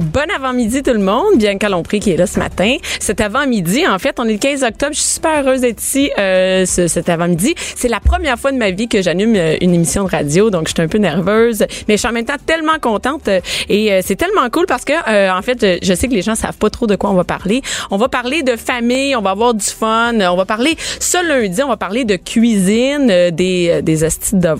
Bon avant-midi tout le monde, bien Lompré qui est là ce matin. Cet avant-midi, en fait, on est le 15 octobre. Je suis super heureuse d'être ici euh, ce, cet avant-midi. C'est la première fois de ma vie que j'anime euh, une émission de radio, donc je suis un peu nerveuse, mais je suis en même temps tellement contente euh, et euh, c'est tellement cool parce que euh, en fait, je, sais que les gens savent pas trop de quoi on va parler. On va parler de famille, on va avoir du fun, on va parler ce lundi, on va parler de cuisine, euh, des des astuces de.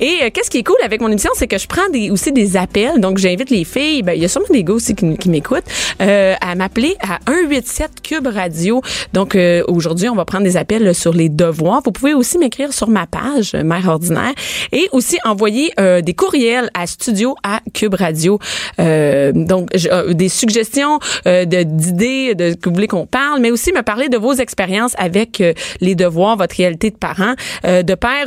Et qu'est-ce qui est cool avec mon émission, c'est que je prends des aussi des appels. Donc j'invite les filles, ben il y a sûrement des aussi qui, m'écoutent, euh, à m'appeler à 187 Cube Radio. Donc euh, aujourd'hui, on va prendre des appels là, sur les devoirs. Vous pouvez aussi m'écrire sur ma page euh, Mère ordinaire et aussi envoyer euh, des courriels à studio à Cube Radio. Euh, donc euh, des suggestions euh, de- d'idées de, que vous voulez qu'on parle, mais aussi me parler de vos expériences avec euh, les devoirs, votre réalité de parents, euh, de père.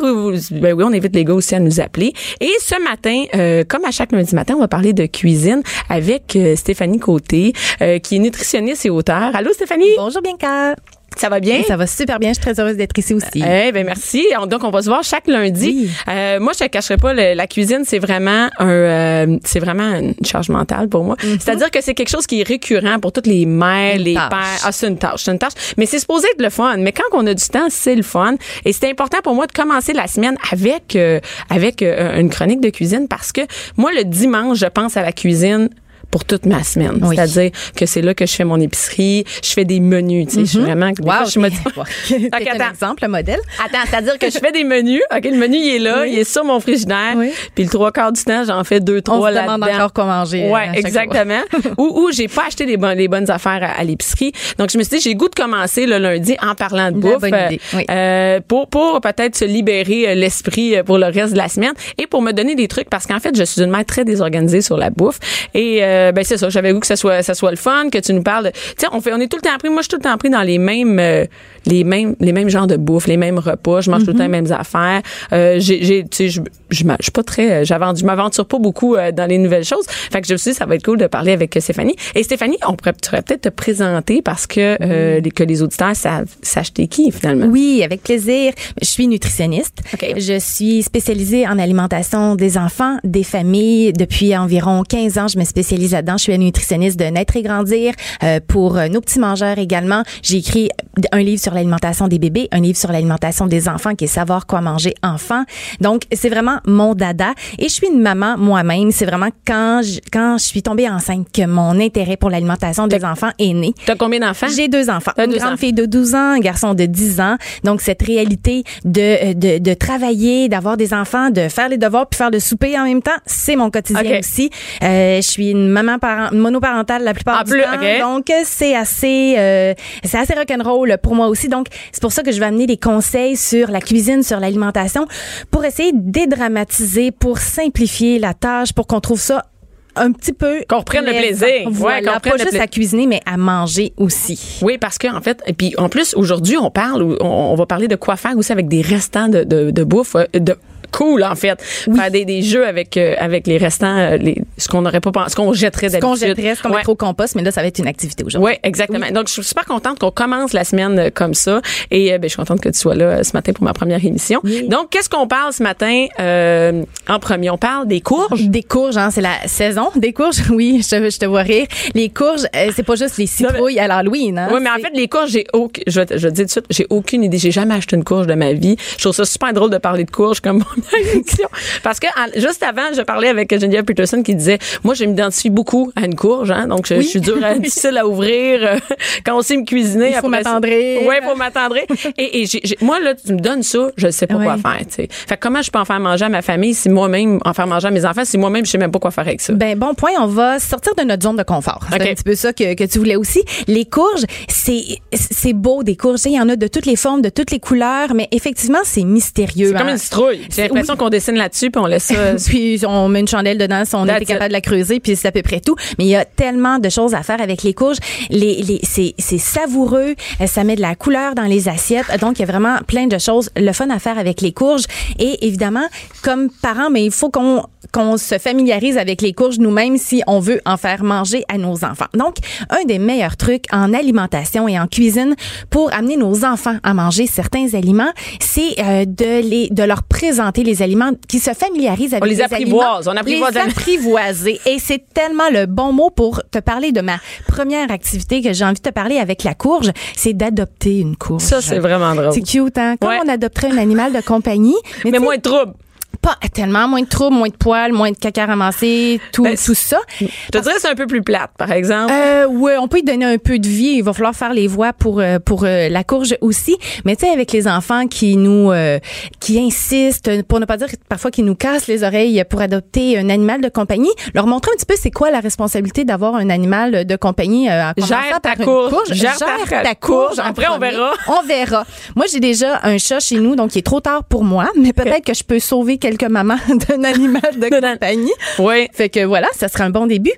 Ben oui, on invite les gars aussi à nous appeler. Et ce matin, euh, comme à chaque lundi matin, on va parler de cuisine avec euh, Stéphanie Côté, euh, qui est nutritionniste et auteur. Allô Stéphanie, Bonjour Bianca. ça va bien? Ça va super bien. Je suis très heureuse d'être ici aussi. Eh ben merci. On- Donc on va se voir chaque lundi. Oui. Euh, moi je te cacherai pas le- la cuisine c'est vraiment un euh, c'est vraiment une charge mentale pour moi. C'est-à-dire que c'est quelque chose qui est récurrent pour toutes les mères, Mhm. Une les tâche. pères. Ah c'est une tâche, c'est une tâche. Mais c'est supposé être le fun. Mais quand on a du temps c'est le fun. Et c'est important pour moi de commencer la semaine avec euh, avec une chronique de cuisine parce que moi le dimanche je pense à la cuisine pour toute ma semaine. Oui. C'est-à-dire que c'est là que je fais mon épicerie, je fais des menus, tu sais, je suis vraiment des fois, Wow, je suis Fait un exemple, un modèle. Attends, c'est-à-dire que je fais des menus. OK, le menu, il est là, Oui. il est sur mon frigidaire. Oui. Puis le trois quarts du temps, j'en fais deux, On trois se demande là-dedans. encore quoi manger. Ouais, euh, à chaque exactement. ou ou j'ai pas acheté les, bonnes les bonnes affaires à, à l'épicerie. Donc je me suis dit j'ai le goût de commencer le lundi en parlant de bouffe bonne idée, oui. euh, pour pour peut-être se libérer euh, l'esprit euh, pour le reste de la semaine et pour me donner des trucs parce qu'en fait je suis une mère très désorganisée sur la bouffe et euh, ben c'est ça. J'avais goût que ça soit ça soit le fun que tu nous parles tu sais on fait on est tout le temps pris. Moi je suis tout le temps pris dans les mêmes euh, les mêmes les mêmes genres de bouffe les mêmes repas. Je mange tout le temps les mêmes affaires. Euh, j'ai j'ai tu sais je je suis pas très euh, j'avance je m'aventure pas beaucoup euh, dans les nouvelles choses. Fait que je me suis dit ça va être cool de parler avec euh, Stéphanie. Et Stéphanie on pourrait tu pourrais peut-être te présenter parce que euh, les, que les auditeurs savent s'acheter qui finalement. Oui, avec plaisir. Je suis nutritionniste. OK. Je suis spécialisée en alimentation des enfants, des familles. Depuis environ 15 ans, je me spécialise Je suis nutritionniste de Naître et Grandir euh, pour euh, nos petits mangeurs également. J'ai écrit un livre sur l'alimentation des bébés, un livre sur l'alimentation des enfants qui est Savoir quoi manger enfant. Donc, c'est vraiment mon dada. Et je suis une maman moi-même. C'est vraiment quand je, quand je suis tombée enceinte que mon intérêt pour l'alimentation des enfants est né. T'as combien d'enfants? J'ai deux enfants. Une deux grande enfants. fille de 12 ans, un garçon de 10 ans. Donc, cette réalité de, de, de travailler, d'avoir des enfants, de faire les devoirs puis faire le souper en même temps, c'est mon quotidien aussi. Euh, je suis une maman parent, monoparentale la plupart En du plus, temps. Donc, c'est assez, euh, c'est assez rock'n'roll pour moi aussi. Donc, c'est pour ça que je vais amener des conseils sur la cuisine, sur l'alimentation pour essayer de dédramatiser, pour simplifier la tâche, pour qu'on trouve ça un petit peu Qu'on reprenne le plaisir. Ouais, Voilà, reprenne pas juste à cuisiner, mais à manger aussi. Oui, parce que en fait, et puis en plus aujourd'hui, on parle, on, on va parler de quoi faire aussi avec des restants de, de, de bouffe, euh, de cool en fait, faire des, des jeux avec euh, avec les restants, euh, les, ce qu'on n'aurait pas pensé, ce qu'on jetterait Ce qu'on jetterait, ce qu'on Ouais. mettrait au compost, mais là, ça va être une activité aujourd'hui. Oui, exactement. Donc, je suis super contente qu'on commence la semaine euh, comme ça. Et euh, ben, je suis contente que tu sois là ce matin pour ma première émission. Donc, qu'est-ce qu'on parle ce matin euh, en premier? On parle des courges? Des courges, hein, c'est la saison des courges. Oui, je te, je te vois rire. Les courges, c'est pas juste les citrouilles à l'Halloween. Hein, Oui, mais en fait, les courges, j'ai je, je te dis tout de suite, j'ai aucune idée. J'ai jamais acheté une courge de ma vie. Je trouve ça super drôle de parler de courges comme Parce que juste avant, je parlais avec Geneviève Peterson qui disait, moi, je m'identifie beaucoup à une courge, hein, donc je, Oui. je suis dure, à- difficile à ouvrir. euh, quand on sait me cuisiner, Il faut m'attendrir. Ouais, faut m'attendrir. et et moi, là, tu me donnes ça, je sais pas quoi faire. Tu sais. Fait que comment je peux en faire manger à ma famille si moi-même en faire manger à mes enfants si moi-même je sais même pas quoi faire avec ça? Ben bon point, on va sortir de notre zone de confort. C'est un petit peu ça que, que tu voulais aussi. Les courges, c'est c'est beau des courges. Il y en a de toutes les formes, de toutes les couleurs, mais effectivement c'est mystérieux. c'est comme hein. une citrouille. L'impression qu'on dessine là-dessus puis on laisse ça. puis on met une chandelle dedans si on était capable de la creuser, puis c'est à peu près tout. Mais il y a tellement de choses à faire avec les courges. Les, les, c'est, c'est savoureux, euh, ça met de la couleur dans les assiettes. Donc, il y a vraiment plein de choses, le fun à faire avec les courges. Et évidemment, comme parents, mais il faut qu'on qu'on se familiarise avec les courges nous-mêmes si on veut en faire manger à nos enfants. Donc, un des meilleurs trucs en alimentation et en cuisine pour amener nos enfants à manger certains aliments, c'est euh, de les de leur présenter les aliments qui se familiarisent avec On les apprivoise, aliments. on apprivoise les apprivoiser. Et c'est tellement le bon mot pour te parler de ma première activité que j'ai envie de te parler avec la courge, c'est d'adopter une courge. Ça, c'est vraiment drôle. C'est cute, hein? Comme Ouais. on adopterait un animal de compagnie. Mais tu sais, moins de trouble. Pas tellement moins de troubles, moins de poils, moins de caca ramassé, tout, Ben, tout ça. Je te dirais c'est un peu plus plate, par exemple. Euh, ouais, on peut y donner un peu de vie. Il va falloir faire les voix pour euh, pour euh, la courge aussi. Mais tu sais, avec les enfants qui nous euh, qui insistent, pour ne pas dire parfois qui nous cassent les oreilles pour adopter un animal de compagnie, leur montrer un petit peu c'est quoi la responsabilité d'avoir un animal de compagnie. Euh, en Gère ta par une courge. Gère ta courge. en Après, on verra. On verra. Moi, j'ai déjà un chat chez nous, donc il est trop tard pour moi, mais peut-être que je peux sauver quelques mamans d'un animal de compagnie. Oui. Fait que voilà, ça serait un bon début.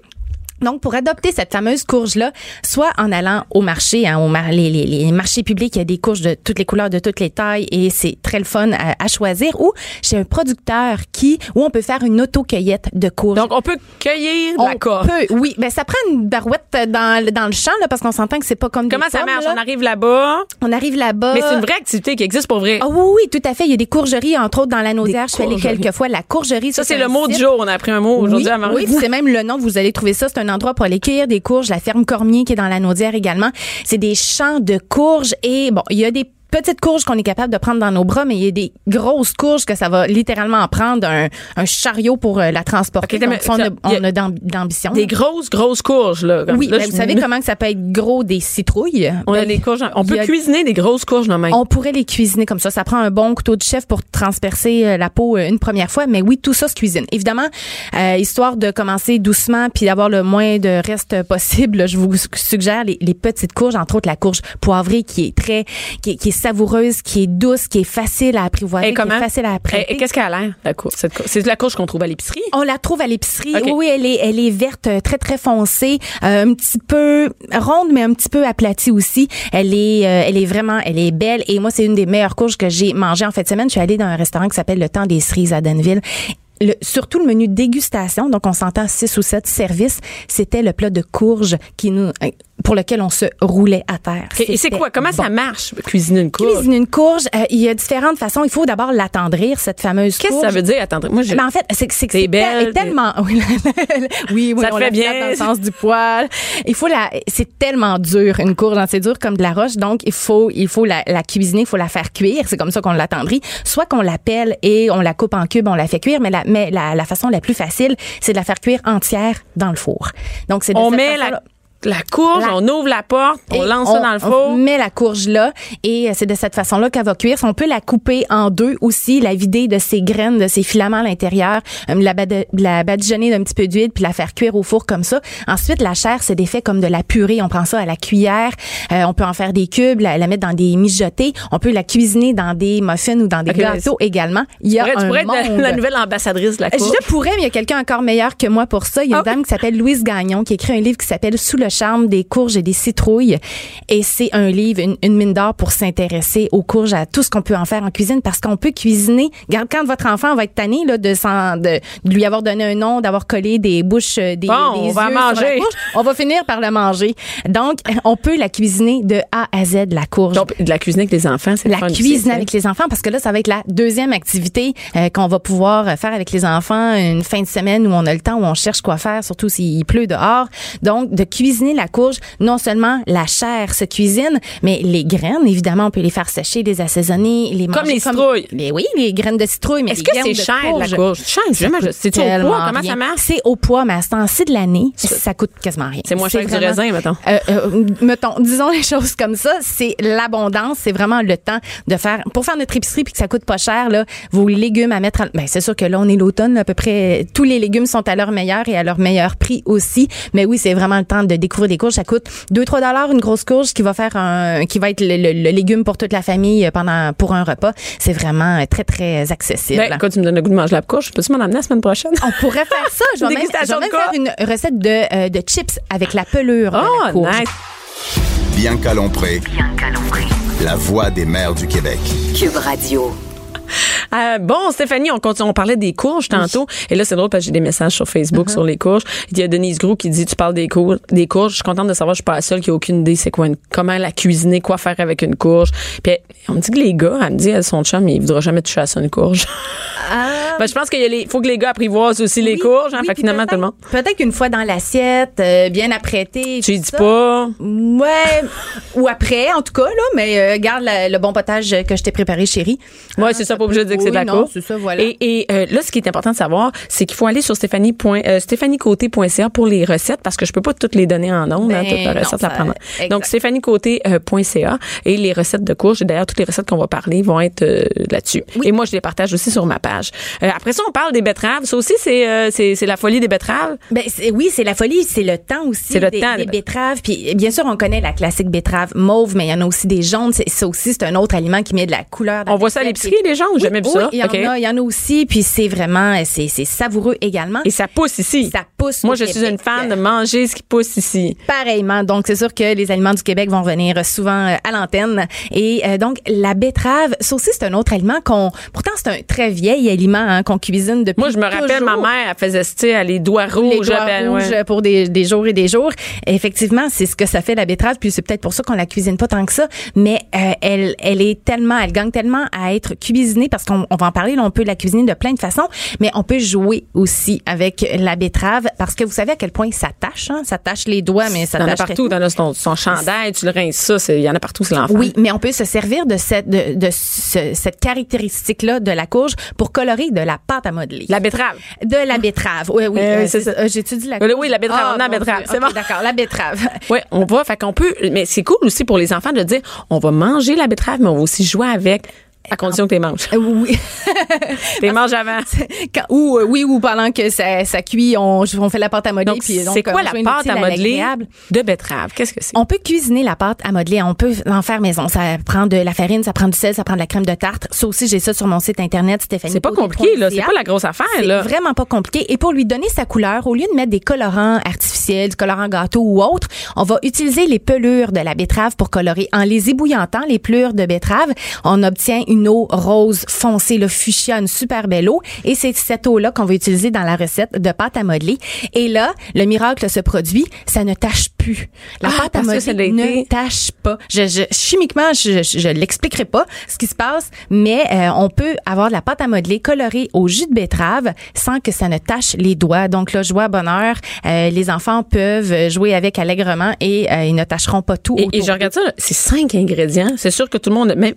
Donc, pour adopter cette fameuse courge-là, soit en allant au marché, hein, au mar- les, les- les marchés publics, il y a des courges de toutes les couleurs, de toutes les tailles, et c'est très le fun à, à choisir, ou chez un producteur qui, où on peut faire une auto-cueillette de courges. Donc, on peut cueillir on la courge. peut, oui, ben ça prend une barouette dans, le- dans le champ là, parce qu'on s'entend que c'est pas comme des Comment ça pommes, marche? là. On arrive là-bas, On arrive là-bas. mais c'est une vraie activité qui existe pour vrai. Ah oui, oui, tout à fait. Il y a des courgeries, entre autres, dans la Naudière. Je suis allée quelques fois. La courgerie, Ça, c'est le mot du jour. On a appris un mot aujourd'hui oui, à Marie. oui, c'est même le nom. Vous allez trouver ça. C'est un endroit pour aller cueillir des courges. La ferme Cormier qui est dans la Naudière également. C'est des champs de courges et bon, il y a des petites courges qu'on est capable de prendre dans nos bras, mais il y a des grosses courges que ça va littéralement en prendre un, un chariot pour euh, la transporter. Ok, mais Donc, ça, on a, d'ambition. Des grosses, grosses courges, là. oui, Là, ben, je- vous savez comment que ça peut être gros des citrouilles. On a Ben, des courges. On peut a- cuisiner des grosses courges, non, même. on pourrait les cuisiner comme ça. Ça prend un bon couteau de chef pour transpercer euh, la peau euh, une première fois, mais oui, tout ça se cuisine. Évidemment, euh, histoire de commencer doucement puis d'avoir le moins de reste possible, je vous suggère les, les petites courges, entre autres la courge poivrée qui est très, qui est, qui est savoureuse, qui est douce, qui est facile à apprivoiser, Et qui comment? est facile à apprêter. et Qu'est-ce qu'elle a l'air, la courge? cette courge? C'est la courge qu'on trouve à l'épicerie? On la trouve à l'épicerie. Oui, elle est, elle est verte, euh, très très foncée, euh, un petit peu ronde, mais un petit peu aplatie aussi. Elle est, euh, elle est vraiment, elle est belle. Et moi, c'est une des meilleures courges que j'ai mangées en fin de semaine. Je suis allée dans un restaurant qui s'appelle Le Temps des Cerises à Danville. Le, surtout le menu dégustation, donc on s'entend six ou sept services, c'était le plat de courge qui nous, pour lequel on se roulait à terre. Et c'est quoi? Comment bon. ça marche, cuisiner une courge? Cuisiner une courge, euh, il y a différentes façons. Il faut d'abord l'attendrir, cette fameuse Qu'est-ce que courge. ça veut dire? Attends, moi. Ben, en fait, c'est que c'est belle, tel- tellement oui, oui, oui, Ça on fait bien. dans le sens du poil. Il faut la c'est tellement dur une courge, hein, c'est dur comme de la roche donc il faut il faut la, la cuisiner, il faut la faire cuire, c'est comme ça qu'on l'attendrit. Soit qu'on la pelle et on la coupe en cubes, on la fait cuire, mais la mais la, la façon la plus facile, c'est de la faire cuire entière dans le four. Donc c'est de on met la, la courge, La- on ouvre la porte, on Et lance ça dans le on four. met la courge là et euh, c'est de cette façon-là qu'elle va cuire. On peut la couper en deux aussi, la vider de ses graines, de ses filaments à l'intérieur, euh, la, bad- la badigeonner d'un petit peu d'huile puis la faire cuire au four comme ça. Ensuite, la chair, c'est des faits comme de la purée. On prend ça à la cuillère. Euh, on peut en faire des cubes, la, la mettre dans des mijotés. On peut la cuisiner dans des muffins ou dans des Ok, gâteaux également. Il y a Tu pourrais- tu un pourrais être la- monde. la, nouvelle ambassadrice de la courge. Je pourrais, mais il y a quelqu'un encore meilleur que moi pour ça. Il y a une Ah. dame qui s'appelle Louise Gagnon qui écrit un livre qui s'appelle Sous le charme des courges et des citrouilles. Et c'est un livre, une, une mine d'or pour s'intéresser aux courges, à tout ce qu'on peut en faire en cuisine parce qu'on peut cuisiner. Regarde, quand votre enfant va être tanné là, de, de, de lui avoir donné un nom, d'avoir collé des bouches, euh, des, Bon, des on va yeux manger. sur la courge, on va finir par le manger. Donc, on peut la cuisiner de A à Z, la courge Donc, de la cuisiner avec les enfants, c'est la fun cuisine avec les enfants parce que là ça va être la deuxième activité euh, qu'on va pouvoir faire avec les enfants une fin de semaine où on a le temps où on cherche quoi faire surtout s'il pleut dehors donc de cuisiner la courge non seulement la chair se cuisine mais les graines évidemment on peut les faire sécher les assaisonner les Comme manger les citrouilles. mais oui les graines de citrouille mais Est-ce que c'est cher, la courge? Cher, c'est-tu au poids? Comment ça marche? C'est au poids, mais à ce temps-ci de l'année, ça coûte quasiment rien. C'est moins cher que du raisin, mettons. euh, euh, mettons, disons les choses comme ça, c'est l'abondance, c'est vraiment le temps de faire pour faire notre épicerie puis que ça coûte pas cher là, vos légumes à mettre à, ben c'est sûr que là on est l'automne, à peu près tous les légumes sont à leur meilleur et à leur meilleur prix aussi, mais oui, c'est vraiment le temps de découvrir des courges. Ça coûte 2-3 dollars une grosse courge qui va faire un, qui va être le, le- le légume pour toute la famille pendant pour un repas. C'est vraiment euh, très très accessible. Ben, quand tu me donnes le goût de manger la courge, peux-tu m'en amener la semaine prochaine? on pourrait faire ça. Je vais même, je vais faire une recette de, euh, de chips avec la pelure de la Oh, courge. nice. Bianca Lompré, Bianca Lompré. la voix des mères du Québec. Cube Radio. Euh, bon, Stéphanie, on, continue, on parlait des courges tantôt. Et là, c'est drôle parce que j'ai des messages sur Facebook sur les courges. Il y a Denise Gros qui dit Tu parles des, courges, des courges. Je suis contente de savoir, je suis pas la seule qui a aucune idée c'est quoi une, comment la cuisiner, quoi faire avec une courge. Puis elle- on me dit que les gars, elle me dit, elles sont chum, mais il voudra jamais toucher à ça une courge. Ben, je pense qu'il y faut que les gars apprivoisent aussi les courges. Hein, oui, fait que finalement, tout le monde. peut-être- qu'une fois dans l'assiette, euh, bien apprêtée. Tu tout dis ça. pas. Ouais, ou après, en tout cas, là, mais euh, garde la- le bon potage que je t'ai préparé, chérie. Ouais, c'est ça, pas obligé de dire que c'est de la courge. ça, voilà. Et, et, euh, là, ce qui est important de savoir, c'est qu'il faut aller sur Stéphanie point- euh, stéphaniecoté.ca pour les recettes parce que je peux pas toutes les donner en ondes, hein, Ben, toute la non, recette la ça- prendre. exact. Donc stéphaniecoté.ca et les recettes de courges et d'ailleurs toutes les recettes qu'on va parler vont être euh, là-dessus. Et moi je les partage aussi sur ma page. Euh, après ça, on parle des betteraves. Ça aussi c'est euh, la folie des betteraves? Ben, oui, c'est la folie, c'est le temps aussi C'est le des, temps, des les- betteraves. Puis bien sûr, on connaît la classique betterave mauve, mais il y en a aussi des jaunes. Ça aussi, c'est un autre aliment qui met de la couleur. dans On voit ça à l'épicerie les gens, jamais vu oui, ça. il y en OK. a, il y en a aussi. Puis c'est vraiment, c'est, c'est savoureux également. Et ça pousse ici. ça pousse. Moi, au je suis une fan de manger ce qui pousse ici. Pareillement. Donc, c'est sûr que les aliments du Québec vont venir souvent euh, à l'antenne. Et euh, donc, la betterave, ça aussi, c'est un autre aliment qu'on... Pourtant, c'est un très vieil aliment hein, qu'on cuisine depuis Moi, je me rappelle, ma mère, elle faisait, tu sais, les doigts les rouges. doigts ben, rouges ouais. pour des, des jours et des jours. Effectivement, c'est ce que ça fait la betterave, puis c'est peut-être pour ça qu'on la cuisine pas tant que ça, mais euh, elle elle est tellement, elle gagne tellement à être cuisinée parce qu'on on va en parler, là, on peut la cuisiner de plein de façons, mais on peut jouer aussi avec la betterave parce que vous savez à quel point ça tâche, hein? ça tâche les doigts, mais ça T'en as tâche partout. T'en as son, son chandail, tu le rinces ça. Il y en a partout, c'est l'enfer. oui, mais on peut se servir de cette de, de ce- cette caractéristique-là de la courge pour colorer de la pâte à modeler. La betterave. de la betterave. Oui, oui. Euh, euh. Euh, J'ai-tu dit la Oui, courge? oui, la betterave. Ah, On a la betterave. C'est Ok, bon. D'accord, la betterave. Oui, on va. Fait qu'on peut. Mais c'est cool aussi pour les enfants de dire on va manger la betterave, mais on va aussi jouer avec, à condition que tu les manges. Euh, oui. Tu les manges avant. Quand- ou euh, oui, ou pendant que ça, ça cuit, on, on fait la pâte à modeler. C'est quoi on la pâte à modeler de betterave? Qu'est-ce que c'est? On peut cuisiner la pâte à modeler. On peut en faire maison. Ça prend de la farine, ça prend du sel, ça prend de la crème de tarte. Ça aussi, j'ai ça sur mon site internet, Stéphanie. C'est pas compliqué, là. C'est pas la grosse affaire, C'est là. vraiment pas compliqué. Et pour lui donner sa couleur, au lieu de mettre des colorants artificiels, du colorant gâteau ou autre, on va utiliser les pelures de la betterave pour colorer. En les ébouillantant, les pelures de betterave, on obtient une rose foncée, le fuchsia, une super belle eau. Et c'est cette eau-là qu'on va utiliser dans la recette de pâte à modeler. Et là, le miracle se produit, ça ne tâche La Ah, pâte à ça modeler ne été. tâche pas. Je, je- chimiquement, je, je, je l'expliquerai pas ce qui se passe, mais euh, on peut avoir de la pâte à modeler colorée au jus de betterave sans que ça ne tâche les doigts. Donc là, joie bonheur, euh, les enfants peuvent jouer avec allègrement et euh, ils ne tâcheront pas tout. Et, je regarde ça, c'est cinq ingrédients. C'est sûr que tout le monde, même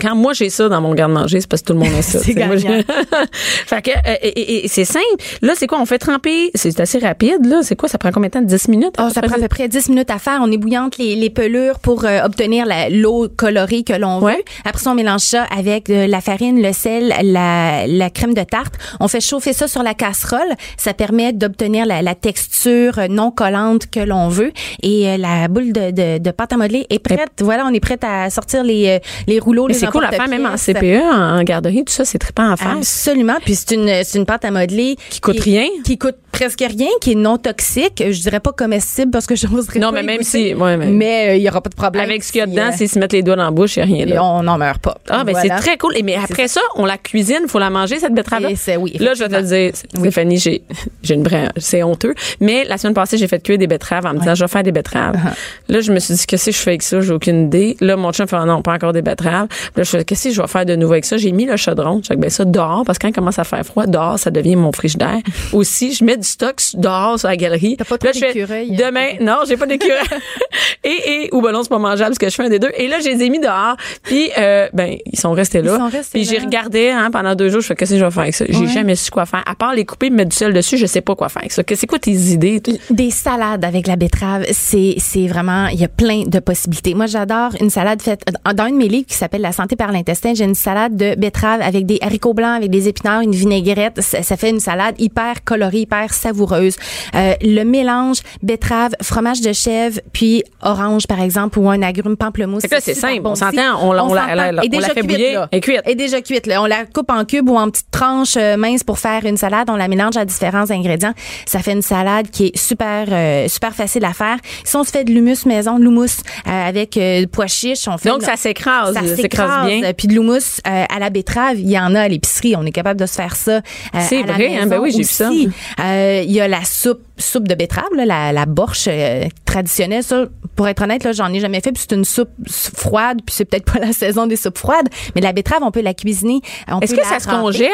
quand moi j'ai ça dans mon garde-manger, c'est parce que tout le monde a ça. C'est fait que, euh, et, et- et c'est simple. Là, c'est quoi? On fait tremper. C'est assez rapide, là. C'est quoi? Ça prend combien de temps? 10 minutes? Ah, ça prend à peu près 10 minutes à faire. On ébouillante les, les pelures pour euh, obtenir l'eau colorée que l'on Ouais. veut. Après ça, on mélange ça avec euh, la farine, le sel, la, la crème de tarte. On fait chauffer ça sur la casserole. Ça permet d'obtenir la, la texture non collante que l'on veut. Et euh, la boule de, de, de pâte à modeler est prête. Voilà, on est prête à sortir les, euh, les rouleaux, Mais les c'est cool à faire, même en. CPE, en, en garderie, tout ça, c'est trippant à faire. Absolument. Puis c'est une, c'est une pâte à modeler Qui coûte rien. qui coûte presque rien, qui est non toxique. Je dirais pas comestible parce que je Non, pas mais même goûter. si- ouais, mais- mais euh, il y aura pas de problème. Avec ce qu'il y a dedans, euh, c'est se mettre les doigts dans la bouche, il n'y a rien et là. on n'en meurt pas. Ah, ben Voilà. c'est très cool. Et mais après ça, on la cuisine, il faut la manger, cette betterave-là. Oui, Là, je vais te le dire, Stéphanie, j'ai, j'ai une vraie, c'est honteux. Mais la semaine passée, j'ai fait cuire des betteraves en me disant, je vais faire des betteraves. Uh-huh. Là, je me suis dit, qu'est-ce que je fais avec ça? J'ai aucune idée. Là, mon chum fait, non, pas encore des betteraves. Là, je fais, qu'est-ce que je vais faire de nouveau avec ça? J'ai mis le chaudron. Je fais, ben ça, dehors, parce que quand il commence à faire froid, dehors, ça devient mon frigidaire. Aussi, je mets du stock dehors sur la galerie. T'as pas Là, je fais, hein? Demain, non, j'ai pas d'écureuil. et, et, ou ben c'est pas mangeable parce que je fais un des deux. Et là, je les ai mis dehors. Puis, euh, ben, ils sont restés là. Ils sont restés Puis j'ai regardé hein, pendant deux jours. Je fais, qu'est-ce que je vais faire avec ça? J'ai Ouais. jamais su quoi faire. À part les couper, mettre du sel dessus, je sais pas quoi faire avec ça. Que- C'est quoi tes idées? Des salades avec la betterave, c'est c'est vraiment il y a plein de possibilités. Moi, j'adore une salade faite dans une de mes livres qui s'appelle La santé par l'intestin. J'ai une salade de betterave avec des haricots blancs, avec des épinards, une vinaigrette. Ça, ça fait une salade hyper colorée, hyper savoureuse. Euh, le mélange betterave, fromage de chèvre, puis orange par exemple ou un agrume pamplemousse. Fait que là, c'est simple. bon On s'entend, on la- on la- la- Et on la fait cuite, bouillir. là. Est cuite. Et déjà cuite. Là. On la coupe en cubes ou en petites tranches euh, minces pour faire une salade. On la mélange à différents ingrédients. Ça fait une salade qui est super euh, super facile à faire. Si on se fait de l'humus maison, de l'humus euh, avec euh, pois chiches, on fait Donc, ça s'écrase, ça s'écrase bien. Puis de l'humus euh, à la betterave, il y en a à l'épicerie. On est capable de se faire ça. C'est vrai, hein? Ben oui, j'ai vu ça. Il y a la soupe soupe de betterave, là, la, la borche euh, traditionnelle. Ça, pour être honnête, là, j'en ai jamais fait. Puis c'est une soupe froide. Puis c'est peut-être pas la saison des soupes froides. Mais la betterave, on peut la cuisiner. Est-ce que ça se congèle?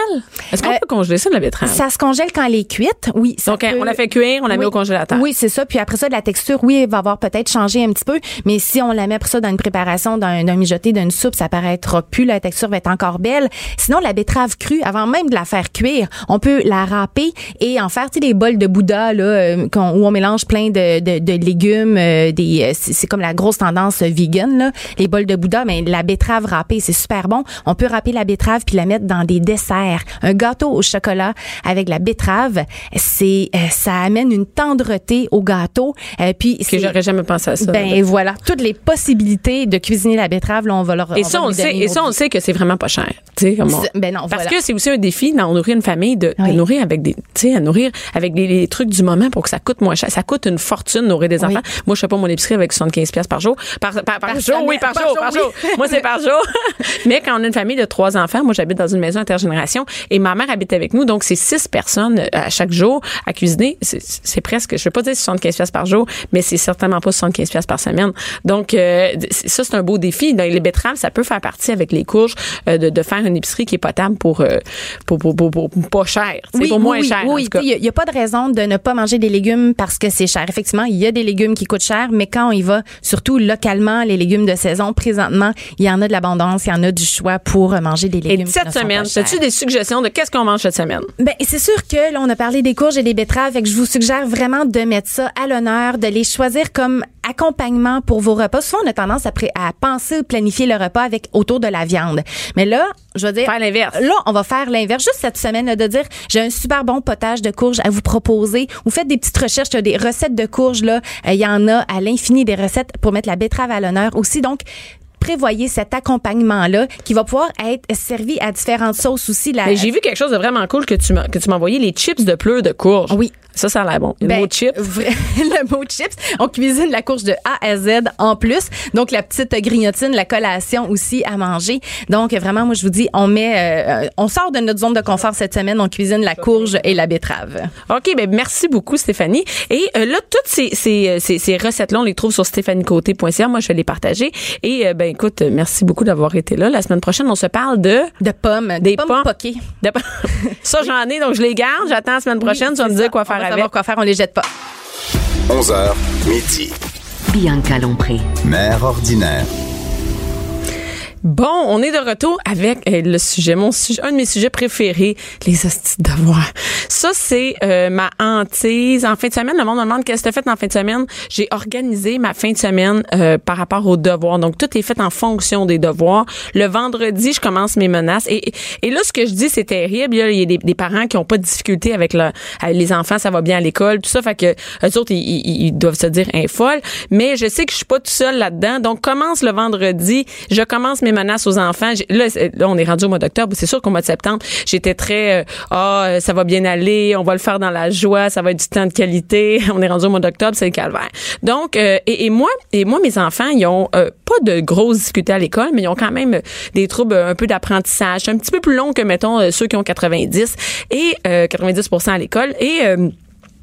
Est-ce qu'on Euh, peut congeler ça, de la betterave? Ça se congèle quand elle est cuite, oui. ça Donc, peut- on la fait cuire, on la met au congélateur. Oui, c'est ça. Puis après ça, la texture, oui, elle va avoir peut-être changé un petit peu. Mais si on la met après ça dans une préparation, d'un d'un mijoté, d'une soupe, ça paraîtra plus. La texture va être encore belle. Sinon, la betterave crue, avant même de la faire cuire, on peut la râper et en faire, tu sais, des bols de Bouddha, là, euh, où on mélange plein de, de, de légumes, euh, des, euh, c'est comme la grosse tendance vegan, là. Les bols de Bouddha, mais la betterave râpée, c'est super bon. On peut râper la betterave puis la mettre dans des desserts. Un gâteau au chocolat avec la betterave, c'est, ça amène une tendreté au gâteau. Puis Que j'aurais jamais pensé à ça. ben voilà, toutes les possibilités de cuisiner la betterave, là, on va leur Et on ça, on le sait, et ça, on sait que c'est vraiment pas cher. On- ben non, Parce voilà. que c'est aussi un défi dans nourrir une famille de, nourrir avec des, tu sais, à nourrir avec des, les trucs du moment pour que ça coûte moins cher. Ça coûte une fortune nourrir des Oui. enfants. Moi, je fais pas mon épicerie avec 75 pièces par jour. Par, par, par Par jour, semaine, oui, par, par jour, par oui. jour. moi, c'est par jour. Mais quand on a une famille de trois enfants, moi, j'habite dans une maison intergénération et ma mère habite avec nous. Donc, c'est six personnes euh, à chaque jour à cuisiner. C'est presque, je vais pas dire 75 pièces par jour, mais c'est certainement pas 75 pièces par semaine. Donc, euh, ça, c'est un beau défi. Les betteraves, ça peut faire partie avec les courges euh, de, de faire une épicerie qui est potable pour, euh, pour, pour, pour, pour pas cher. C'est pour moins oui, cher. Oui, il n'y a, pas de raison de ne pas manger des légumes parce que c'est cher. Effectivement, il y a des légumes qui coûtent cher, mais quand on y va, surtout localement, les légumes de saison, présentement, il y en a de l'abondance, il y en a du choix pour manger des Et légumes. qui cette semaine, as-tu des suggestions de qu'est-ce qu'on mange cette semaine? Ben, c'est sûr que là, on a parlé des courges et des betteraves, fait que je vous suggère vraiment de mettre ça à l'honneur, de les choisir comme accompagnement pour vos repas. Souvent, on a tendance à, penser ou planifier le repas avec autour de la viande. Mais là, je veux dire, Faire l'inverse. Là, on va faire l'inverse. Juste cette semaine, de dire, j'ai un super bon potage de courges à vous proposer. Faites des petites recherches, il y a des recettes de courges, là. Euh, Il y en a à l'infini des recettes pour mettre la betterave à l'honneur aussi. Donc, prévoyez cet accompagnement-là qui va pouvoir être servi à différentes sauces aussi. La, j'ai vu quelque chose de vraiment cool tu que tu m'as envoyé, les chips de pleurs de courge. Oui. Ça, ça a l'air bon. Le Ben, mot chips. le mot chips. On cuisine la courge de A à Z en plus. Donc, la petite grignotine, la collation aussi à manger. Donc, vraiment, moi, je vous dis, on met, euh, on sort de notre zone de confort cette semaine. On cuisine la courge et la betterave. OK, ben merci beaucoup Stéphanie. Et euh, là, toutes ces, ces, euh, ces, ces recettes-là, on les trouve sur stéphaniecoté.ca. Moi, je vais les partager. Et euh, ben écoute, merci beaucoup d'avoir été là. La semaine prochaine, on se parle de... De pommes, Des pommes pommes. poquées. de- ça, j'en ai, donc je les garde. J'attends la semaine prochaine. Oui, tu vas me dire quoi faire avec. savoir quoi faire, on les jette pas. 11h, midi. Bianca Lompré. Mère ordinaire. Bon, on est de retour avec euh, le sujet, mon sujet, un de mes sujets préférés, les hosties de devoirs. Ça, c'est euh, ma hantise. En fin de semaine, le monde me demande qu'est-ce que tu fait en fin de semaine. J'ai organisé ma fin de semaine euh, par rapport aux devoirs. Donc, tout est fait en fonction des devoirs. Le vendredi, je commence mes menaces. Et, et là, ce que je dis, c'est terrible. Il y a, des, parents qui ont pas de difficulté avec les enfants, ça va bien à l'école, tout ça. Fait que eux autres, ils, ils- ils doivent se dire un folle. Mais je sais que je suis pas tout seul là-dedans. Donc, commence le vendredi. Je commence mes menaces aux enfants. Là, là, on est rendu au mois d'octobre. C'est sûr qu'au mois de septembre, j'étais très, euh, ah, euh, ça va bien aller, on va le faire dans la joie, ça va être du temps de qualité. On est rendu au mois d'octobre, c'est le calvaire. Donc, euh, et, et moi, et moi, mes enfants, ils ont euh, pas de grosses difficultés à l'école, mais ils ont quand même euh, des troubles un peu d'apprentissage. Un petit peu plus long que, mettons, ceux qui ont 90 et euh, 90% à l'école. Et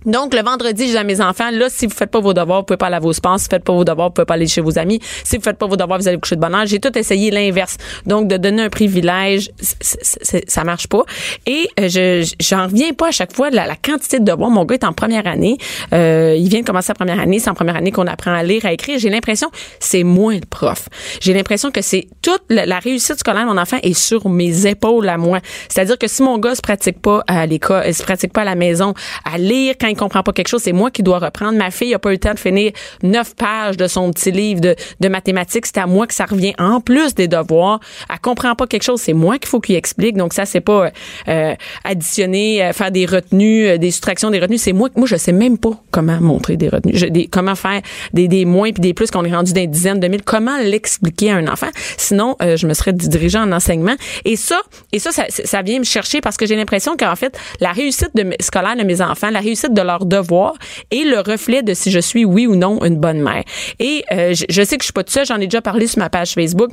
Donc, le vendredi, je dis à mes enfants, là, si vous faites pas vos devoirs, vous pouvez pas aller à vos sports. Si vous faites pas vos devoirs, vous pouvez pas aller chez vos amis. Si vous faites pas vos devoirs, vous allez coucher de bonne heure. J'ai tout essayé l'inverse. Donc, de donner un privilège, ça marche pas. Et euh, je j'en reviens pas à chaque fois de la, quantité de devoirs. Mon gars est en première année. Euh, il vient de commencer sa première année. C'est en première année qu'on apprend à lire, à écrire. J'ai l'impression c'est moins le prof. J'ai l'impression que c'est toute la, réussite scolaire de mon enfant est sur mes épaules à moi. C'est-à-dire que si mon gars se pratique pas à l'école, se pratique pas à la maison, à lire comprend pas quelque chose, c'est moi qui dois reprendre. Ma fille a pas eu le temps de finir neuf pages de son petit livre de, de mathématiques. C'est à moi que ça revient en plus des devoirs. Elle comprend pas quelque chose, c'est moi qu'il faut qu'il explique. Donc ça, c'est pas euh, additionner, euh, faire des retenues, euh, des soustractions des retenues. C'est moi, moi je sais même pas comment montrer des retenues, comment faire des, des moins puis des plus qu'on est rendu dans dizaines de mille. Comment l'expliquer à un enfant? Sinon, je me serais dirigée en enseignement. Et ça, et ça, ça, vient me chercher parce que j'ai l'impression qu'en fait, la réussite scolaire de mes enfants, la réussite de leurs devoirs et le reflet de si je suis oui ou non une bonne mère. Et euh, je, sais que je suis pas toute seule, j'en ai déjà parlé sur ma page Facebook.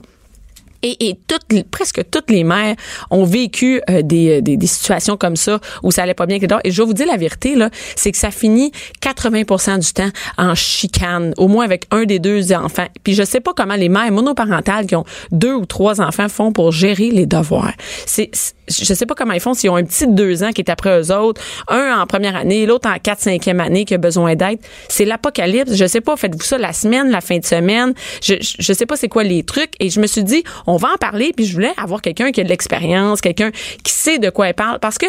Et, et presque toutes les mères ont vécu euh, des, des, des, situations comme ça où ça allait pas bien. Et je vais vous dire la vérité, là, c'est que ça finit 80 du temps en chicane, au moins avec un des deux enfants. Puis je sais pas comment les mères monoparentales qui ont deux ou trois enfants font pour gérer les devoirs. C'est, je sais pas comment ils font s'ils ont un petit de deux ans qui est après eux autres, un en première année, l'autre en quatre, cinquième année qui a besoin d'aide. C'est l'apocalypse. Je sais pas, faites-vous ça la semaine, la fin de semaine. Je, je sais pas c'est quoi les trucs. Et je me suis dit, on va en parler, puis je voulais avoir quelqu'un qui a de l'expérience, quelqu'un qui sait de quoi elle parle, parce que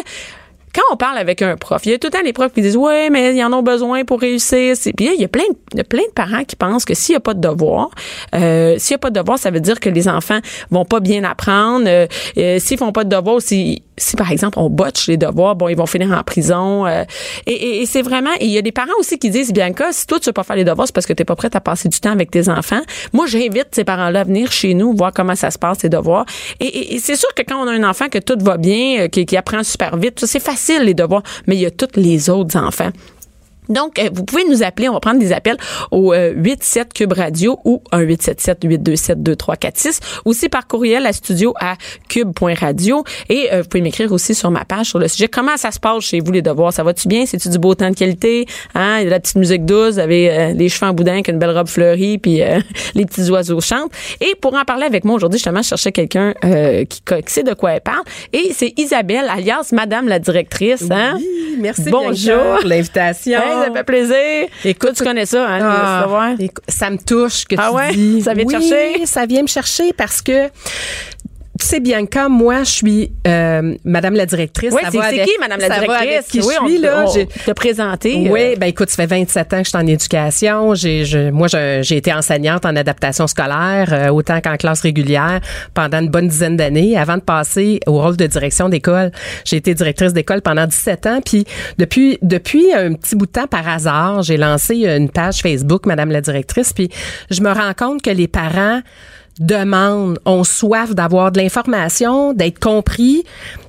quand on parle avec un prof, il y a tout le temps les profs qui disent ouais, mais ils en ont besoin pour réussir. Puis il y a plein, de, plein de parents qui pensent que s'il n'y a pas de devoir, euh, s'il n'y a pas de devoir, ça veut dire que les enfants vont pas bien apprendre. Euh, euh s'ils font pas de devoir, si, si par exemple on botche les devoirs, bon, ils vont finir en prison. Euh, et, et, c'est vraiment, il y a des parents aussi qui disent bien que si toi tu veux pas faire les devoirs, c'est parce que tu n'es pas prête à passer du temps avec tes enfants. Moi, j'invite ces parents-là à venir chez nous voir comment ça se passe les devoirs. Et, et c'est sûr que quand on a un enfant que tout va bien, euh, qui apprend super vite, c'est facile les devoirs, mais il y a tous les autres enfants. Donc, euh, vous pouvez nous appeler. On va prendre des appels au 87 euh, Cube Radio ou un 877 827 2346. Aussi par courriel à studio à cube.radio. Et euh, vous pouvez m'écrire aussi sur ma page sur le sujet. Comment ça se passe chez vous les devoirs? Ça va-tu bien? C'est-tu du beau temps de qualité? Hein? Il y a de la petite musique douce. Vous avez les cheveux en boudin avec une belle robe fleurie puis les petits oiseaux chantent. Et pour en parler avec moi aujourd'hui, justement, je cherchais quelqu'un qui, qui, sait de quoi elle parle. Et c'est Isabelle, alias Madame la directrice. Hein? Oui, merci Bonjour. l'invitation ça fait plaisir. Écoute, tu connais ça, hein? Ah, ça me touche que ah tu ouais? dis. Ça vient te chercher? ça vient me chercher parce que tu sais bien quand moi je suis euh, Madame la directrice. Oui, c'est qui Madame la directrice? qui oui, je suis là. J'ai te présenter. Oui, ben écoute, ça fait 27 ans que je suis en éducation. J'ai, je, moi, j'ai été enseignante en adaptation scolaire, euh, autant qu'en classe régulière, pendant une bonne dizaine d'années, avant de passer au rôle de direction d'école. J'ai été directrice d'école pendant 17 ans, puis depuis depuis un petit bout de temps, par hasard, j'ai lancé une page Facebook, Madame la directrice, puis je me rends compte que les parents demandent, ont soif d'avoir de l'information, d'être compris,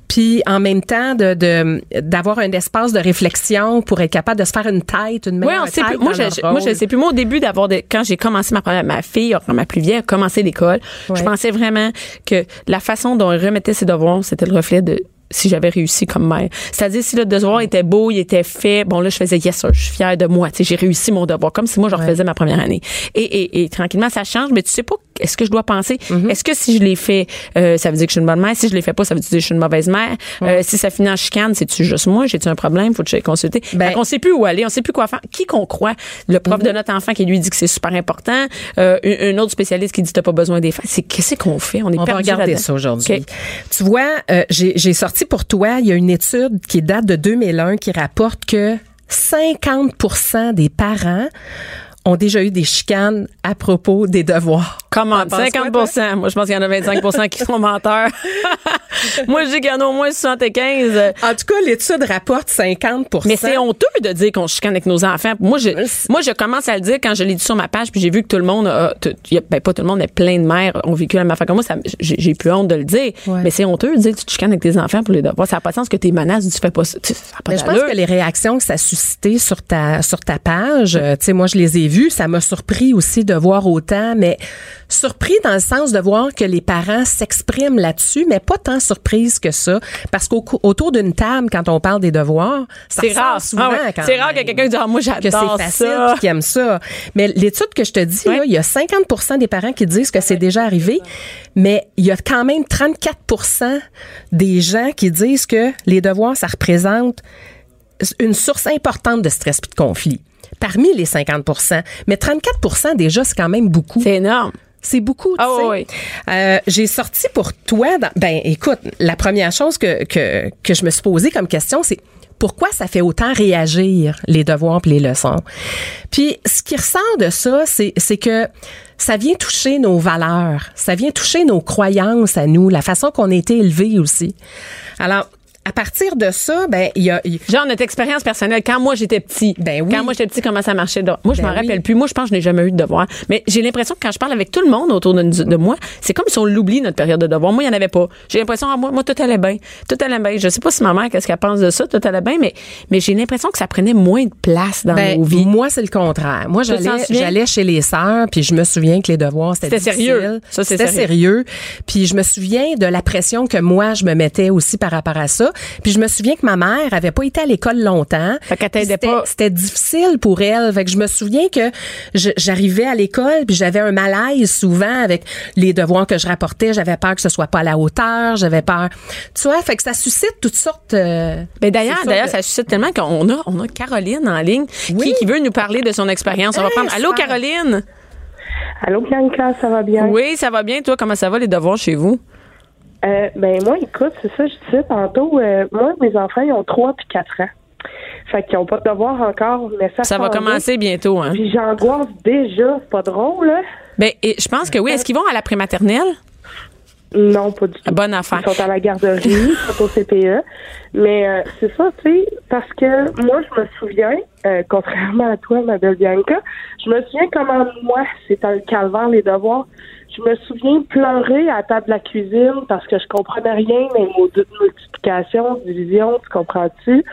puis en même temps de d'avoir un espace de réflexion pour être capable de se faire une tête, une meilleure oui, on sait plus. Moi, je, moi, je sais plus. Moi, au début d'avoir quand j'ai commencé ma première, ma fille, ma plus vieille, a commencé l'école, je pensais vraiment que la façon dont elle remettait ses devoirs, c'était le reflet de si j'avais réussi comme mère. C'est-à-dire si le devoir était beau, il était fait, bon là je faisais yes sir, je suis fière de moi, tu sais j'ai réussi mon devoir comme si moi je refaisais ma première année. Et, et, et, tranquillement ça change, mais tu sais pas est-ce que je dois penser mm-hmm. est-ce que si je l'ai fait euh, ça veut dire que je suis une bonne mère, si je l'ai fait pas ça veut dire que je suis une mauvaise mère. Euh, si ça finit en chicane, c'est tu juste moi, j'ai-tu un problème, faut que je consulter. Ben, on sait plus où aller, on sait plus quoi faire. Qui qu'on croit? Le prof de mm-hmm. notre enfant qui lui dit que c'est super important, euh, un, autre spécialiste qui dit t'as pas besoin des femmes. C'est qu'est-ce qu'on fait? On est on va regarder ça aujourd'hui. Tu vois, euh, j'ai sorti pour toi, il y a une étude qui date de 2001 qui rapporte que 50% des parents ont déjà eu des chicanes à propos des devoirs. Comment? 50% Moi, je pense qu'il y en a 25% qui sont menteurs. Moi, je dis qu'il y en a au moins 75. En tout cas, l'étude rapporte 50% Mais c'est honteux de dire qu'on chicane avec nos enfants. Moi, je, moi, je commence à le dire quand je l'ai dit sur ma page, puis j'ai vu que tout le monde a, ben, pas tout le monde, mais plein de mères ont vécu la même affaire que moi. J'ai plus honte de le dire. Mais c'est honteux de dire que tu chicanes avec tes enfants pour les devoirs. Ça n'a pas de sens que tes menaces, tu fais pas ça. mais je pense que les réactions que ça a suscité sur ta, sur ta page, euh, tu sais, moi, je les ai vues. Ça m'a surpris aussi de voir autant, mais surpris dans le sens de voir que les parents s'expriment là-dessus, mais pas tant surprise que ça, parce qu'autour d'une table, quand on parle des devoirs, c'est rare. souvent. Ah c'est rare que quelqu'un dise ah, moi j'adore que c'est facile, ça. qui aime ça. Mais l'étude que je te dis, là, il y a 50% des parents qui disent que c'est déjà arrivé, mais il y a quand même 34% des gens qui disent que les devoirs, ça représente une source importante de stress et de conflit parmi les 50% Mais 34% déjà, c'est quand même beaucoup. C'est énorme. C'est beaucoup, tu oh, sais. Euh, j'ai sorti pour toi, ben écoute, la première chose que, que, que je me suis posée comme question, c'est pourquoi ça fait autant réagir les devoirs et les leçons? Puis ce qui ressort de ça, c'est, c'est que ça vient toucher nos valeurs, ça vient toucher nos croyances à nous, la façon qu'on a été élevés aussi. Alors, à partir de ça, ben il y a genre notre expérience personnelle quand moi j'étais petit. Ben oui. Quand moi j'étais petit, comment ça marchait. Moi je Ben m'en rappelle plus. Moi je pense que je n'ai jamais eu de devoir. Mais j'ai l'impression que quand je parle avec tout le monde autour de, de moi, c'est comme si on l'oublie notre période de devoir. Moi il y en avait pas. J'ai l'impression ah, moi, moi tout allait bien, tout allait bien. Je sais pas si ma mère qu'est-ce qu'elle pense de ça, tout allait bien, mais mais j'ai l'impression que ça prenait moins de place dans Ben, nos vies. moi, c'est le contraire. Moi, j'allais, chez les sœurs, puis je me souviens que les devoirs, c'était sérieux. Ça, C'était sérieux. Puis je me souviens de la pression que moi, je me mettais aussi par rapport à ça. Puis je me souviens que ma mère avait pas été à l'école longtemps. Fait qu'elle t'aidait C'était- pas. C'était difficile pour elle. Fait que je me souviens que j'arrivais à l'école, puis j'avais un malaise souvent avec les devoirs que je rapportais. J'avais peur que ce soit pas à la hauteur. J'avais peur. Tu vois, fait que ça suscite toutes sortes. euh, Ben d'ailleurs, d'ailleurs, de- ça suscite tellement qu'on a, on a Caroline en ligne Oui. qui, qui veut nous parler de son expérience. On va prendre. Allô. Caroline? Allô, Bianca, ça va bien? Oui, ça va bien. Toi, comment ça va les devoirs chez vous? Euh, ben, moi, écoute, c'est ça, je disais tantôt. euh, moi, mes enfants, ils ont 3 puis 4 ans. Fait qu'ils n'ont pas de devoir encore, mais ça Ça va commencer bientôt, hein? Puis j'angoisse déjà. C'est pas drôle, là? Ben, et je pense que oui. Est-ce qu'ils vont à la prématernelle? Non, pas du tout. Bonne affaire. Ils sont à la garderie, ils sont au CPE. Mais euh, c'est ça, tu sais, parce que moi, je me souviens, euh, contrairement à toi, ma belle Bianca, je me souviens comment moi, c'était un calvaire, les devoirs. Je me souviens pleurer à la table de la cuisine parce que je comprenais rien, mais mots de multiplication, division, tu comprends-tu?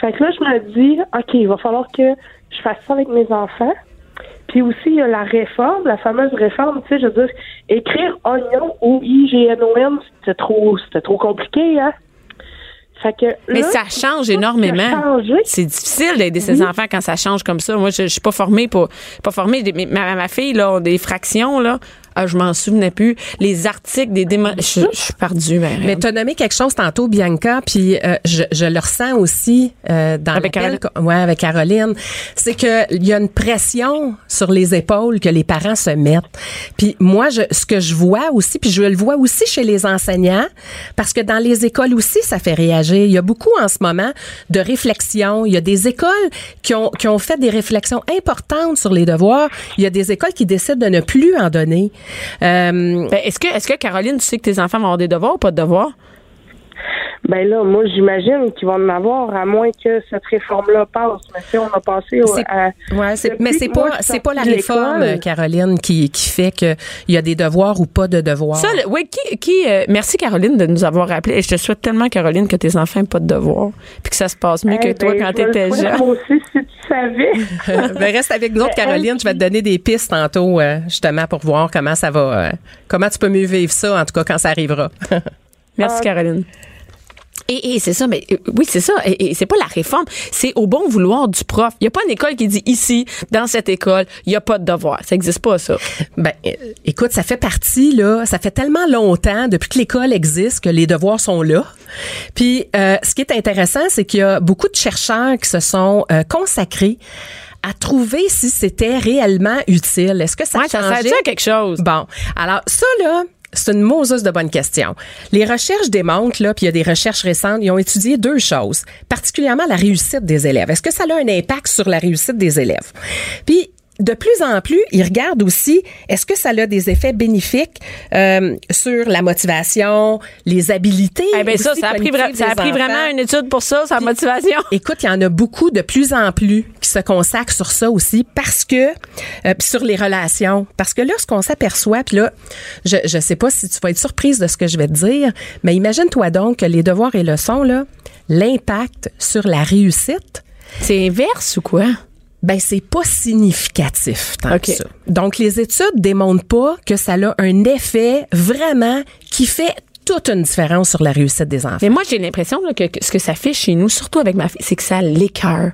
Fait que là, je me dis, OK, il va falloir que je fasse ça avec mes enfants. Puis aussi, il y a la réforme, la fameuse réforme, tu sais, je veux dire, écrire oignon ou I-G-N-O-N, c'était trop, c'était trop compliqué, hein? Fait que Mais là, ça change énormément. C'est difficile d'aider ses enfants quand ça change comme ça. Moi, je, je suis pas formée pour pas formée. Ma, ma fille là, des fractions là, ah, je m'en souvenais plus. Les articles, des démons, je, je suis perdue. ben, Mais tu as nommé quelque chose tantôt, Bianca, puis euh, je, je le ressens aussi euh, dans Avec qu'on- ouais, avec Caroline. C'est que il y a une pression sur les épaules que les parents se mettent. Puis moi, je, ce que je vois aussi, puis je le vois aussi chez les enseignants, parce que dans les écoles aussi, ça fait réagir. Il y a beaucoup en ce moment de réflexions. Il y a des écoles qui ont, qui ont fait des réflexions importantes sur les devoirs. Il y a des écoles qui décident de ne plus en donner. Euh, Ben, est-ce que est-ce que Caroline, tu sais que tes enfants vont avoir des devoirs ou pas de devoirs? Ben là, moi, j'imagine qu'ils vont en avoir, à moins que cette réforme-là passe. Mais si on a passé à... Ouais, mais c'est pas c'est pas la réforme, Caroline, qui, qui fait que il y a des devoirs ou pas de devoirs. Ça, le- oui, qui, qui euh, merci Caroline de nous avoir rappelé. Et je te souhaite tellement, Caroline, que tes enfants n'aient pas de devoirs, puis que ça se passe mieux Eh que toi ben, quand t'étais jeune. Moi aussi, si tu savais. ben, reste avec nous autres, Caroline. Je vais te donner des pistes tantôt, euh, justement, pour voir comment ça va, euh, comment tu peux mieux vivre ça, en tout cas, quand ça arrivera. Merci, Caroline. Et, et c'est ça, mais euh, oui, c'est ça. Et, et c'est pas la réforme, c'est au bon vouloir du prof. Il y a pas une école qui dit ici, dans cette école, il y a pas de devoir. Ça existe pas, ça. Ben, euh, écoute, ça fait partie, là, ça fait tellement longtemps, depuis que l'école existe, que les devoirs sont là. Puis, euh, ce qui est intéressant, c'est qu'il y a beaucoup de chercheurs qui se sont euh, consacrés à trouver si c'était réellement utile. Est-ce que ça Ouais, ça changeait? sert-tu à quelque chose? Bon, alors ça là, c'est une Moses de bonne question. Les recherches démontrent là, puis il y a des recherches récentes, ils ont étudié deux choses, particulièrement la réussite des élèves. Est-ce que ça a un impact sur la réussite des élèves? Puis de plus en plus, ils regardent aussi est-ce que ça a des effets bénéfiques euh, sur la motivation, les habiletés. Eh ça, ça a pris, ça a vraiment une étude pour ça, sa motivation. Écoute, il y en a beaucoup de plus en plus qui se consacrent sur ça aussi parce que euh, sur les relations parce que là ce qu'on s'aperçoit puis là je je sais pas si tu vas être surprise de ce que je vais te dire mais imagine-toi donc que les devoirs et leçons là l'impact sur la réussite C'est inverse ou quoi? Ben c'est pas significatif tant que ça. Donc les études démontrent pas que ça a un effet vraiment qui fait toute une différence sur la réussite des enfants. Mais moi, j'ai l'impression là, que, que ce que ça fait chez nous, surtout avec ma fille, c'est que ça l'écœure.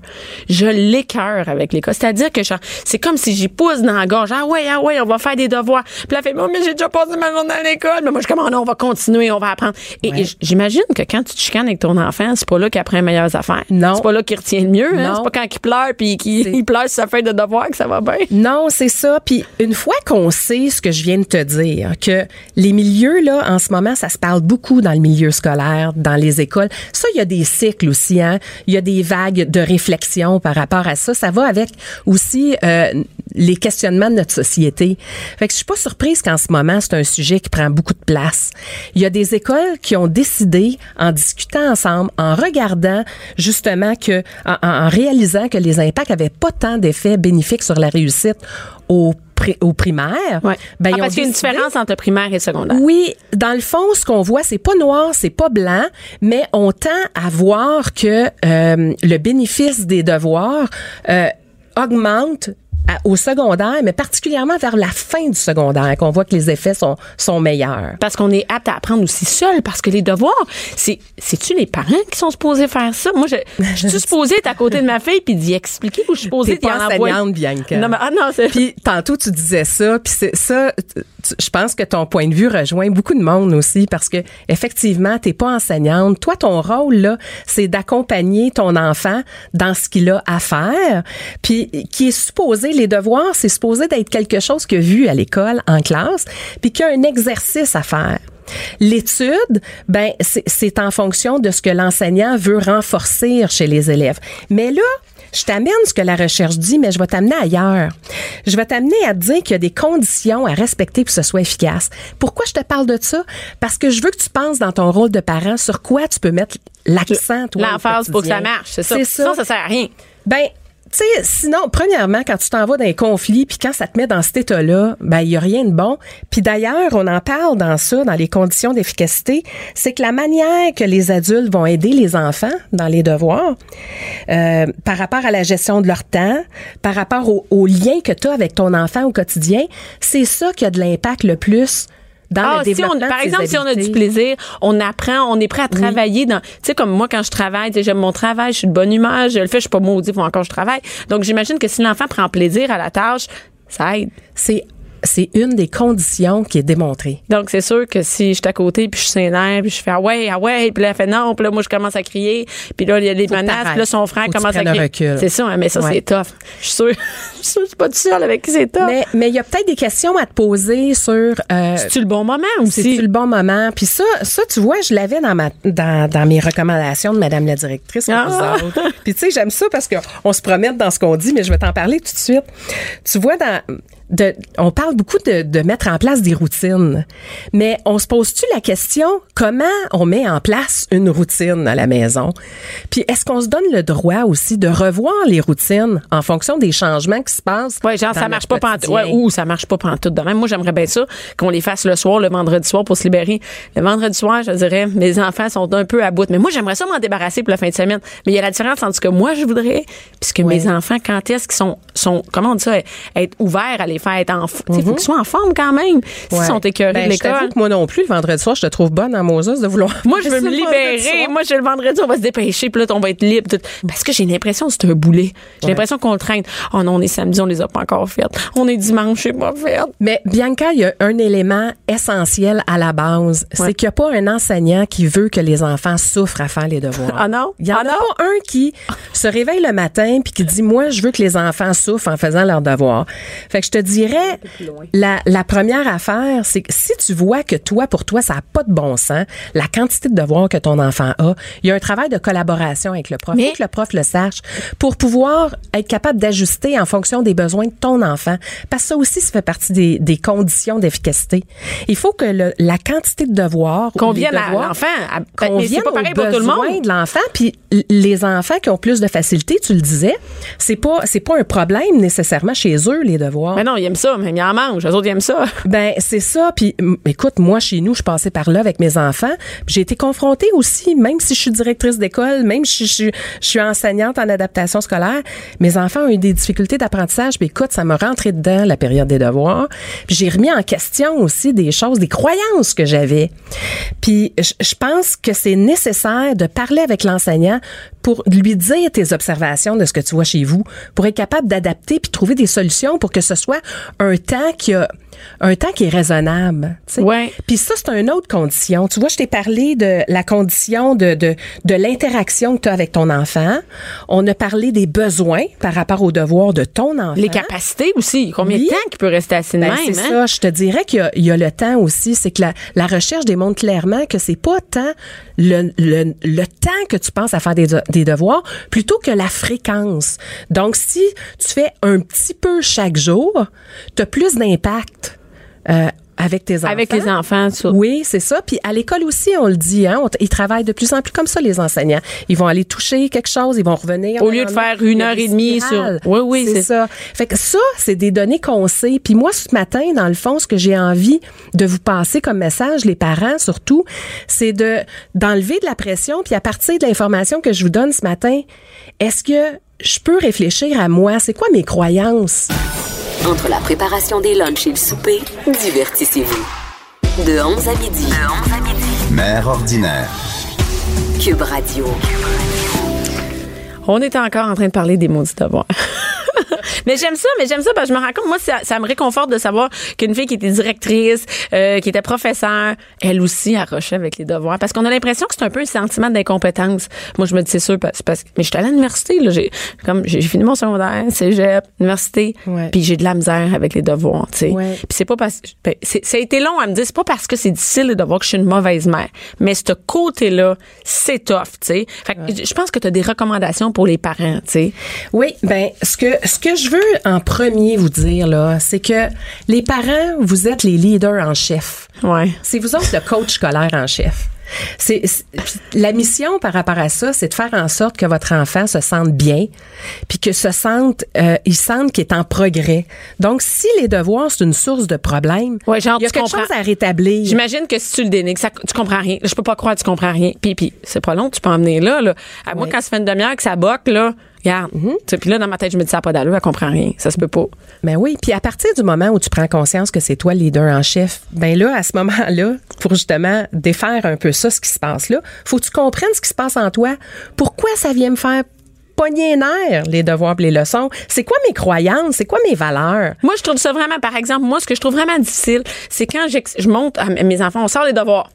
Je l'écœure avec l'école. C'est-à-dire que genre, c'est comme si j'y pousse dans la gorge. Ah ouais, ah ouais, on va faire des devoirs. Puis elle fait, oh, mais j'ai déjà passé ma journée à l'école. Mais moi, je comme, oh on va continuer, on va apprendre. Et, et j'imagine que quand tu te chicanes avec ton enfant, c'est pas là qu'il apprend les meilleures affaires. Non. C'est pas là qu'il retient le mieux. Hein? C'est pas quand il pleure puis qu'il il pleure sur sa feuille de devoir que ça va bien. Non, c'est ça. Puis une fois qu'on sait ce que je viens de te dire, que les milieux là en ce moment, ça se parle beaucoup dans le milieu scolaire, dans les écoles. Ça, il y a des cycles aussi. Hein? Il y a des vagues de réflexion par rapport à ça. Ça va avec aussi euh, les questionnements de notre société. Fait que je suis pas surprise qu'en ce moment, c'est un sujet qui prend beaucoup de place. Il y a des écoles qui ont décidé, en discutant ensemble, en regardant justement que, en, en- réalisant que les impacts avaient pas tant d'effets bénéfiques sur la réussite au, pri- au primaire. Ouais. ben, Ah, parce qu'il y a une différence entre primaire et secondaire. oui, dans le fond, ce qu'on voit, c'est pas noir, c'est pas blanc, mais on tend à voir que euh, le bénéfice des devoirs euh, augmente à- au secondaire, mais particulièrement vers la fin du secondaire, qu'on voit que les effets sont, sont meilleurs. Parce qu'on est apte à apprendre aussi seul, parce que les devoirs, c'est, c'est-tu les parents qui sont supposés faire ça? Moi, je, je suis supposée être à côté de ma fille puis d'y expliquer ou je suis supposée d'y envoyer? enseignante, Bianca. Non, mais, ah non, c'est, Puis tantôt tu disais ça, puis c'est ça. tu- Je pense que ton point de vue rejoint beaucoup de monde aussi parce que effectivement t'es pas enseignante. Toi ton rôle là, c'est d'accompagner ton enfant dans ce qu'il a à faire. Puis qui est supposé les devoirs, c'est supposé d'être quelque chose que vu à l'école en classe, puis qu'il y a un exercice à faire. L'étude, ben c'est- en fonction de ce que l'enseignant veut renforcer chez les élèves. Mais là, je t'amène ce que la recherche dit, mais je vais t'amener ailleurs. Je vais t'amener à te dire qu'il y a des conditions à respecter pour que ce soit efficace. Pourquoi je te parle de ça? Parce que je veux que tu penses dans ton rôle de parent sur quoi tu peux mettre l'accent, toi. l'emphase pour que ça marche, c'est ça. Sinon, ça. ça sert à rien. Ben, tu sais, sinon, premièrement, quand tu t'en vas dans un conflit, puis quand ça te met dans cet état-là, ben, il y a rien de bon. Puis d'ailleurs, on en parle dans ça, dans les conditions d'efficacité, c'est que la manière que les adultes vont aider les enfants dans les devoirs, euh, par rapport à la gestion de leur temps, par rapport au, au lien que tu as avec ton enfant au quotidien, c'est ça qui a de l'impact le plus dans Ah, le si on, développement par de ses exemple, si on a du plaisir, on apprend, on est prêt à travailler dans, tu sais, comme moi, quand je travaille, j'aime mon travail, je suis de bonne humeur, je le fais, je suis pas maudit, faut encore que je travaille. Donc, j'imagine que si l'enfant prend plaisir à la tâche, ça aide. C'est c'est une des conditions qui est démontrée. Donc, c'est sûr que si je suis à côté, puis je suis sénère, puis je fais ah ouais, ah ouais, puis là, elle fait non, puis là, moi, je commence à crier, puis là, il y a que menaces, puis là, son frère Faut commence à crier. C'est ça, hein, mais ça, Ouais. c'est tough. Je suis sûre, je suis sûre que je suis pas toute seule avec qui c'est tough. Mais mais il y a peut-être des questions à te poser sur euh, C'est-tu le bon moment aussi? c'est-tu le bon moment? Puis ça ça tu vois, je l'avais dans ma dans, dans mes recommandations de madame la directrice Ah! Puis tu sais, j'aime ça parce que on se promène dans ce qu'on dit, mais je vais t'en parler tout de suite. Tu vois dans de, on parle beaucoup de, de mettre en place des routines, mais on se pose-tu la question comment on met en place une routine à la maison? Puis est-ce qu'on se donne le droit aussi de revoir les routines en fonction des changements qui se passent Ouais, genre, ça marche pas pantoute. Ouais, ou ça marche pas pantoute de même. Moi, j'aimerais bien ça, qu'on les fasse le soir, le vendredi soir pour se libérer. Le vendredi soir, je dirais, mes enfants sont un peu à bout. Mais moi, j'aimerais ça m'en débarrasser pour la fin de semaine. Mais il y a la différence entre ce que moi, je voudrais, puisque mes enfants, quand est-ce qu'ils sont, sont, comment on dit ça, être ouverts à les faire être en, sais, faut qu'ils soient en forme quand même. S'ils Ouais. sont écœurés Ben, de l'école. que moi non plus, le vendredi soir, je te trouve bonne en Moses de vouloir. Moi, je veux me libérer. Moi, je le vendredi, on va se dépêcher, puis là, on va être libre. Parce que j'ai l'impression que c'est un boulet. J'ai l'impression qu'on le traîne. Oh non, on est samedi, on les a pas encore faites. On est dimanche, c'est pas fait. Mais Bianca, il y a un élément essentiel à la base. Ouais. C'est qu'il n'y a pas un enseignant qui veut que les enfants souffrent à faire les devoirs. Ah non? Il y en Ah a non? pas un qui se réveille le matin puis qui dit moi je veux que les enfants souffrent en faisant leurs devoirs. Fait que je te dirais la, la première affaire c'est que si tu vois que toi pour toi ça n'a pas de bon sens la quantité de devoirs que ton enfant a, il y a un travail de collaboration avec le prof. Mais- Faut que le prof le sache pour pouvoir être capable d'ajuster en fonction des besoins de ton enfant parce que ça aussi ça fait partie des, des conditions d'efficacité. Il faut que le- la quantité de devoirs Convienne à l'enfant. À- qu'on mais c'est vienne pas pareil aux pour tout le besoins monde. de l'enfant puis les enfants qui ont plus de facilité tu le disais c'est pas c'est pas un problème nécessairement chez eux les devoirs Mais non, ils aiment ça, mais ils en mange. Les autres, ils ça. Ben c'est ça. Puis écoute, moi chez nous, je passais par là avec mes enfants. J'ai été confrontée aussi, même si je suis directrice d'école, même si je suis enseignante en adaptation scolaire, mes enfants ont eu des difficultés d'apprentissage. Puis écoute, ça m'a rentré dedans la période des devoirs. Puis j'ai remis en question aussi des choses, des croyances que j'avais. Puis je, je pense que c'est nécessaire de parler avec l'enseignant pour lui dire tes observations de ce que tu vois chez vous, pour être capable d'adapter puis trouver des solutions pour que ce soit un temps qui a un temps qui est raisonnable. Ouais. Puis ça, c'est une autre condition. Tu vois, je t'ai parlé de la condition de, de, de l'interaction que tu as avec ton enfant. On a parlé des besoins par rapport aux devoirs de ton enfant. Les capacités aussi. Combien Oui. de temps qu'il peut rester assis de Ben, même? c'est hein? ça. Je te dirais qu'il y a, il y a le temps aussi. C'est que la, la recherche démontre clairement que c'est pas tant le, le, le temps que tu penses à faire des, de- des devoirs, plutôt que la fréquence. Donc, si tu fais un petit peu chaque jour, tu as plus d'impact. Euh, avec tes enfants? Avec les enfants, ça. Oui, c'est ça. Puis à l'école aussi, on le dit, hein, on ils travaillent de plus en plus comme ça, les enseignants. Ils vont aller toucher quelque chose, ils vont revenir. Au lieu de faire une heure et demie sur- Oui, oui, c'est- ça. Fait que ça, c'est des données qu'on sait. Puis moi, ce matin, dans le fond, ce que j'ai envie de vous passer comme message, les parents surtout, c'est de d'enlever de la pression. Puis à partir de l'information que je vous donne ce matin, est-ce que je peux réfléchir à moi? C'est quoi mes croyances? Entre la préparation des lunchs et le souper, divertissez-vous. De 11 à midi. De 11 à midi. Mère ordinaire. Cube Radio. On est encore en train de parler des maudits devoirs. mais j'aime ça, mais j'aime ça parce que je me rends compte, moi, ça, ça me réconforte de savoir qu'une fille qui était directrice, euh, qui était professeure, elle aussi arrochait avec les devoirs. Parce qu'on a l'impression que c'est un peu un sentiment d'incompétence. Moi, je me dis, c'est sûr, parce, parce mais j'étais à l'université, là, j'ai, comme, j'ai fini mon secondaire, cégep, université, Ouais. puis j'ai de la misère avec les devoirs, tu sais. Ouais. Puis c'est pas parce, ben, c'est- ça a été long à me dire, c'est pas parce que c'est difficile les devoirs que je suis une mauvaise mère. Mais ce côté-là, c'est tough, tu sais. Fait que je pense que tu as des recommandations pour les parents, tu sais. Oui, ben ce que ce que je veux en premier vous dire là, c'est que les parents, vous êtes les leaders en chef. Ouais. C'est vous autres le coach scolaire en chef. C'est la mission par rapport à ça, c'est de faire en sorte que votre enfant se sente bien, puis que se sente, euh, il sente qu'il est en progrès. Donc, si les devoirs c'est une source de problème, Ouais, genre, il y a quelque comprends. chose à rétablir. J'imagine que si tu le dénigres, ça, tu comprends rien. Je peux pas croire que tu comprends rien. Puis, puis c'est pas long, tu peux emmener là. là. À moi, quand ça fait une demi-heure que ça boque, là, regarde. Sais, Puis là, dans ma tête, je me dis, ça pas d'allure, elle comprend rien. Ça se peut pas. Ben oui, puis à partir du moment où tu prends conscience que c'est toi le leader en chef, ben là, à ce moment-là, pour justement défaire un peu ça, ce qui se passe là, faut que tu comprennes ce qui se passe en toi. Pourquoi ça vient me faire pogner les nerfs, les devoirs pis les leçons? C'est quoi mes croyances? C'est quoi mes valeurs? Moi, je trouve ça vraiment, par exemple, moi, ce que je trouve vraiment difficile, c'est quand je monte à mes enfants, on sort les devoirs.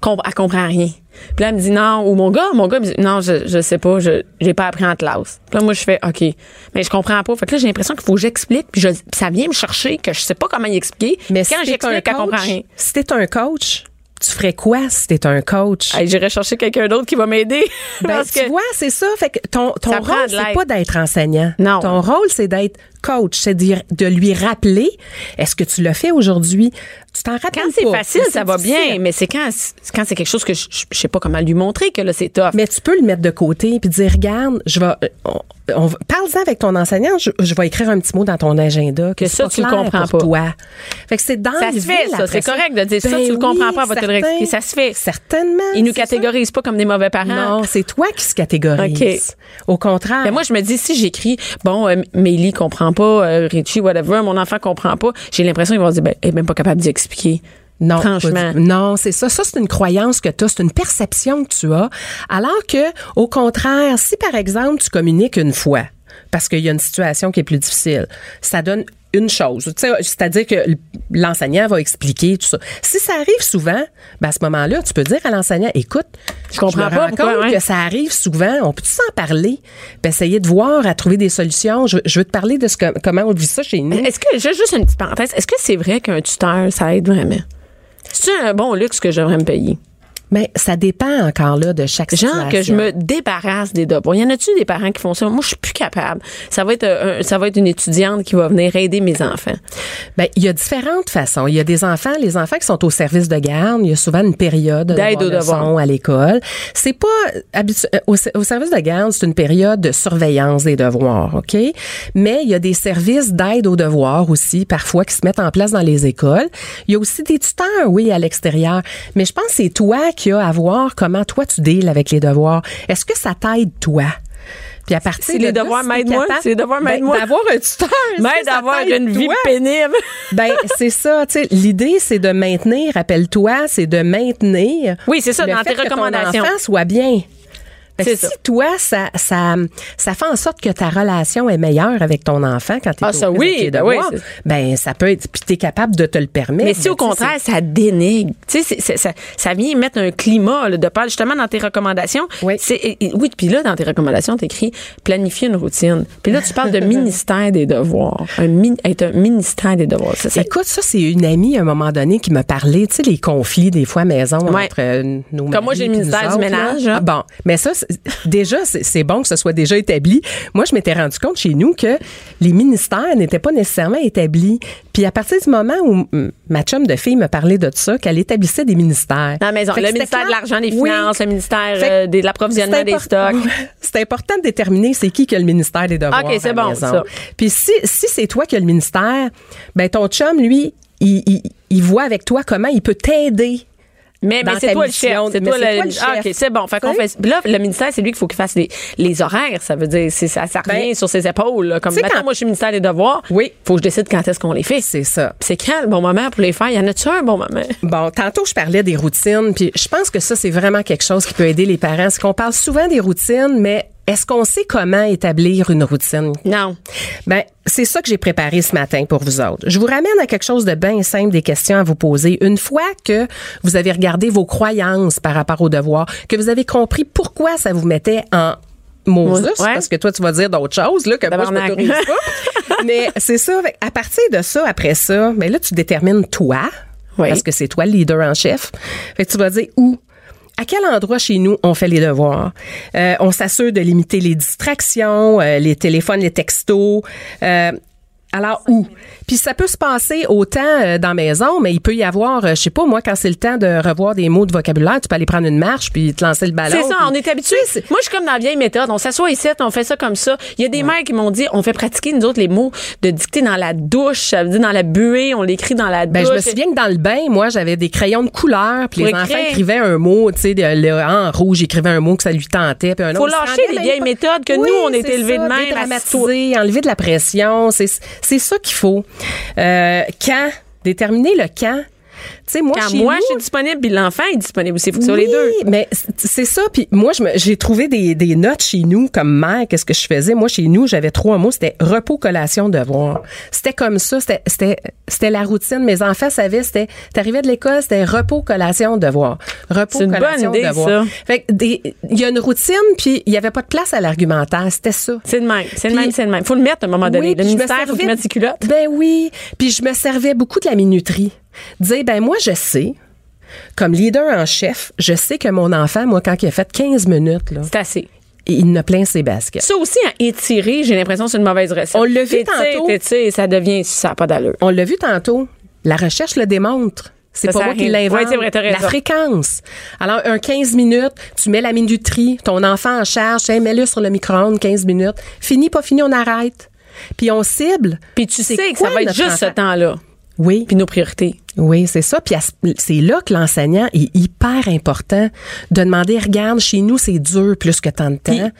Com- elle comprend rien. Puis là, elle me dit non. Ou mon gars, mon gars me dit non, je, je sais pas, je j'ai pas appris en classe. Puis là, moi, je fais OK. Mais je comprends pas. Fait que là, j'ai l'impression qu'il faut que j'explique. Puis je- puis ça vient me chercher que je sais pas comment y expliquer. Mais quand si j'explique, elle comprend rien. si t'es un coach, tu ferais quoi si t'es un coach? Hey, J'irai chercher quelqu'un d'autre qui va m'aider. Ben, tu que vois, c'est ça. Fait que ton, ton Ça rôle, c'est pas d'être enseignant. Non. Ton rôle, c'est d'être coach. C'est de, lui rappeler, est-ce que tu l'as fait aujourd'hui? Tu t'en rappelles quand c'est facile, ça va difficile. bien. Mais c'est quand, c'est- quand c'est quelque chose que je, je- sais pas comment lui montrer que là, c'est tough. Mais tu peux le mettre de côté puis dire regarde, je vais euh, on, parle-en avec ton enseignant, je, je vais écrire un petit mot dans ton agenda que, Que ça, pas tu le comprends pour pas. toi. Fait que c'est dans Ça se fait, ça. C'est correct de dire ça, tu le comprends pas, on va te le. Ça se fait. Certainement. Ils nous ça. catégorisent pas comme des mauvais parents. Non, c'est toi qui se catégorise. Au contraire. Mais moi, je me dis, si j'écris, bon, euh, Mélie comprend pas, euh, Richie, whatever, mon enfant comprend pas, j'ai l'impression qu'ils vont se dire, ben, elle est même pas capable d'y expliquer. Non, Franchement. non, c'est ça. Ça, c'est une croyance que tu as, c'est une perception que tu as. Alors que, au contraire, si par exemple, tu communiques une fois, parce qu'il y a une situation qui est plus difficile, ça donne une chose. C'est-à-dire que l'enseignant va expliquer tout ça. Si ça arrive souvent, ben à ce moment-là, tu peux dire à l'enseignant, écoute, je comprends me pas pourquoi, que ça arrive souvent. On peut s'en parler, puis essayer de voir, à trouver des solutions. Je, je veux te parler de ce que, comment on vit ça chez nous. Est-ce que, juste une petite parenthèse, est-ce que c'est vrai qu'un tuteur, ça aide vraiment? C'est un bon luxe que j'aimerais me payer? Mais ça dépend encore là de chaque Genre que je me débarrasse des devoirs. Y en a-tu des parents qui font ça? Moi, je suis plus capable. Ça va être un- ça va être une étudiante qui va venir aider mes enfants. Ben, il y a différentes façons. Il y a des enfants, les enfants qui sont au service de garde, il y a souvent une période D'aide aux devoirs. à l'école. C'est pas habitu- euh, au, au service de garde, c'est une période de surveillance des devoirs, OK? Mais il y a des services d'aide aux devoirs aussi parfois qui se mettent en place dans les écoles. Il y a aussi des tuteurs, oui, à l'extérieur. Mais je pense que c'est toi qui as à voir comment toi tu deals avec les devoirs. Est-ce que ça t'aide toi? Puis à partir C'est de les devoirs m'aide-moi, c'est les devoirs ben, m'aide-moi. D'avoir un tuteur. M'aide d'avoir une vie pénible. Ben, c'est ça, tu sais. L'idée, c'est de maintenir, rappelle-toi, c'est de maintenir. Oui, c'est ça, le dans fait tes que ton recommandations. enfant soit bien. C'est si ça. toi, ça, ça, ça fait en sorte que ta relation est meilleure avec ton enfant quand tu es Ah, ça, oui, ben oui, ben ça peut être, puis t'es capable de te le permettre. Mais si au Ben, tu contraire, ça dénigre, tu sais, ça, ça vient mettre un climat là, de peur. Justement, dans tes recommandations, Oui. c'est oui, puis là, dans tes recommandations, t'écris planifier une routine. Puis là, tu parles de ministère des devoirs, un être un ministère des devoirs. Ça, c'est- Écoute, ça, c'est une amie à un moment donné qui me parlait, tu sais, les conflits des fois maison Ouais. entre euh, nos Comme moi, j'ai le ministère du autres, ménage, hein. Ah, bon, mais ça, déjà, c'est bon que ce soit déjà établi. Moi, je m'étais rendu compte chez nous que les ministères n'étaient pas nécessairement établis. Puis à partir du moment où ma chum de fille me parlait de ça, qu'elle établissait des ministères. dans la maison, Fait le ministère de l'argent, des Oui. finances, le ministère euh, de l'approvisionnement des stocks. C'est important de déterminer c'est qui qui a le ministère des devoirs. Ok, c'est bon, ça. Puis si, si c'est toi qui as le ministère, ben ton chum, lui, il, il, il voit avec toi comment il peut t'aider. Mais, c'est toi le chef. C'est toi, le, le Ah, chef. OK, c'est bon. Fait qu'on fait, là, le ministère, c'est lui qu'il faut qu'il fasse les, les horaires. Ça veut dire, ça, ça revient Ben, sur ses épaules. là. Comme maintenant, quand- moi, je suis ministère des devoirs. Oui. Faut que je décide quand est-ce qu'on les fait. C'est ça. C'est quand le bon moment pour les faire? Y en a-tu un bon moment? Bon, tantôt je parlais des routines, puis je pense que ça c'est vraiment quelque chose qui peut aider les parents. C'est qu'on parle souvent des routines, mais est-ce qu'on sait comment établir une routine? Non. Ben, c'est ça que j'ai préparé ce matin pour vous autres. Je vous ramène à quelque chose de bien simple, des questions à vous poser. Une fois que vous avez regardé vos croyances par rapport aux devoirs, que vous avez compris pourquoi ça vous mettait en Moses, Ouais. parce que toi, tu vas dire d'autres choses, là, que moi, je m'autorise pas. Mais c'est ça. À partir de ça, après ça, mais là, tu détermines toi, Oui. parce que c'est toi le leader en chef. Fait que tu vas dire où. À quel endroit chez nous on fait les devoirs? Euh, on s'assure de limiter les distractions, euh, les téléphones, les textos. Euh, alors où? Puis ça peut se passer autant euh, dans la maison, mais il peut y avoir, euh, je sais pas, moi, quand c'est le temps de revoir des mots de vocabulaire, tu peux aller prendre une marche puis te lancer le ballon. C'est ça, puis- on est habitué. Moi, je suis comme dans la vieille méthode. On s'assoit ici, on fait ça comme ça. Il y a des mères qui m'ont dit, on fait pratiquer, nous autres, les mots de dicter dans la douche. Ça veut dire dans la buée, on l'écrit dans la douche. Ben, je me souviens que dans le bain, moi, j'avais des crayons de couleur, puis les enfants écrivaient un mot, tu sais, de- le- en rouge, ils écrivaient un mot que ça lui tentait, puis un Faut autre. lâcher les vieilles pas- méthodes que Oui, nous, on est c'est élevés de ça, même, Dédramatiser, enlever de la pression, c'est ça qu'il faut. Euh, quand déterminer le quand. Tu sais, moi, Quand chez moi, nous, je suis disponible, puis l'enfant est disponible aussi. Faut que ce soit les oui, deux. mais c'est- ça. Puis moi, je me- j'ai trouvé des, des notes chez nous comme mère. Qu'est-ce que je faisais? Moi, chez nous, j'avais trois mots. C'était repos, collation, devoir. C'était comme ça. C'était- la routine. Mes enfants savaient. C'était t'arrivais de l'école, c'était repos, collation, devoir. Repos, collation, idée, devoir. ça. Fait que des- il y a une routine, puis il y avait pas de place à l'argumentaire. C'était ça. C'est le même. C'est le même, c'est le même. Faut le mettre à un moment donné. Oui, le ministère, faut mette ses culottes. Ben oui. Puis je me servais beaucoup de la minuterie. Dire, ben moi, je sais, comme leader en chef, je sais que mon enfant, moi, quand il a fait 15 minutes, là, C'est assez. il ne plein ses baskets. Ça aussi, à étirer, j'ai l'impression que c'est une mauvaise recette. On l'a vu tantôt. ça devient, ça n'a pas d'allure. On l'a vu tantôt. La recherche le démontre. C'est Ça pas moi qui l'invente. Ouais, la fréquence. Alors, un 15 minutes, tu mets la minuterie, ton enfant en charge, hey, mets-le sur le micro-ondes, 15 minutes. Fini, pas fini, on arrête. Puis on cible. Puis tu sais que ça va être juste ce temps-là. Oui. Puis nos priorités. Oui, c'est ça. Puis c'est là que l'enseignant est hyper important de demander, regarde, chez nous, c'est dur plus que tant de temps.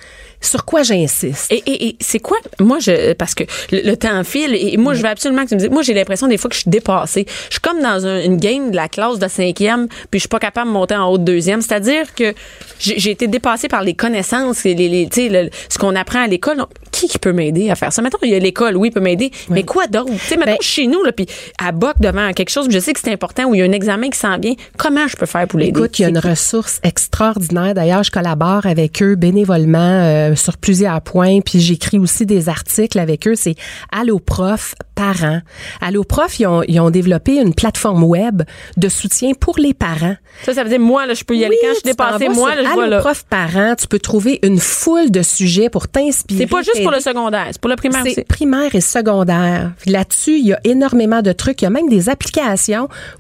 Sur quoi j'insiste? Et, et, et c'est quoi? Moi, je, parce que le, le temps file et moi, je veux absolument que tu me dises. Moi, j'ai l'impression des fois que je suis dépassée. Je suis comme dans un- une game de la classe de cinquième, puis je suis pas capable de monter en haut de deuxième. C'est-à-dire que j'ai été dépassée par les connaissances et les, le- ce qu'on apprend à l'école. Qui qui peut m'aider à faire ça? Maintenant, il y a l'école, oui, peut m'aider, mais quoi d'autre? Tu sais, maintenant, Ben- chez nous, là, puis à Boc devant quelque chose, je sais que c'est important, où il y a un examen qui s'en vient, comment je peux faire pour l'aider? Écoute, il y a une ressource extraordinaire. D'ailleurs, je collabore avec eux bénévolement euh, sur plusieurs points, puis j'écris aussi des articles avec eux. C'est Allo Prof parents. Allo Prof, ils ont, ils ont développé une plateforme web de soutien pour les parents. Ça, ça veut dire, moi, là, je peux y aller Oui, quand je suis dépassée, moi, là, je vois, là. Prof parents, tu peux trouver une foule de sujets pour t'inspirer. C'est pas juste pour le secondaire, c'est pour le primaire aussi. C'est primaire et secondaire. Là-dessus, il y a énormément de trucs. Il y a même des applications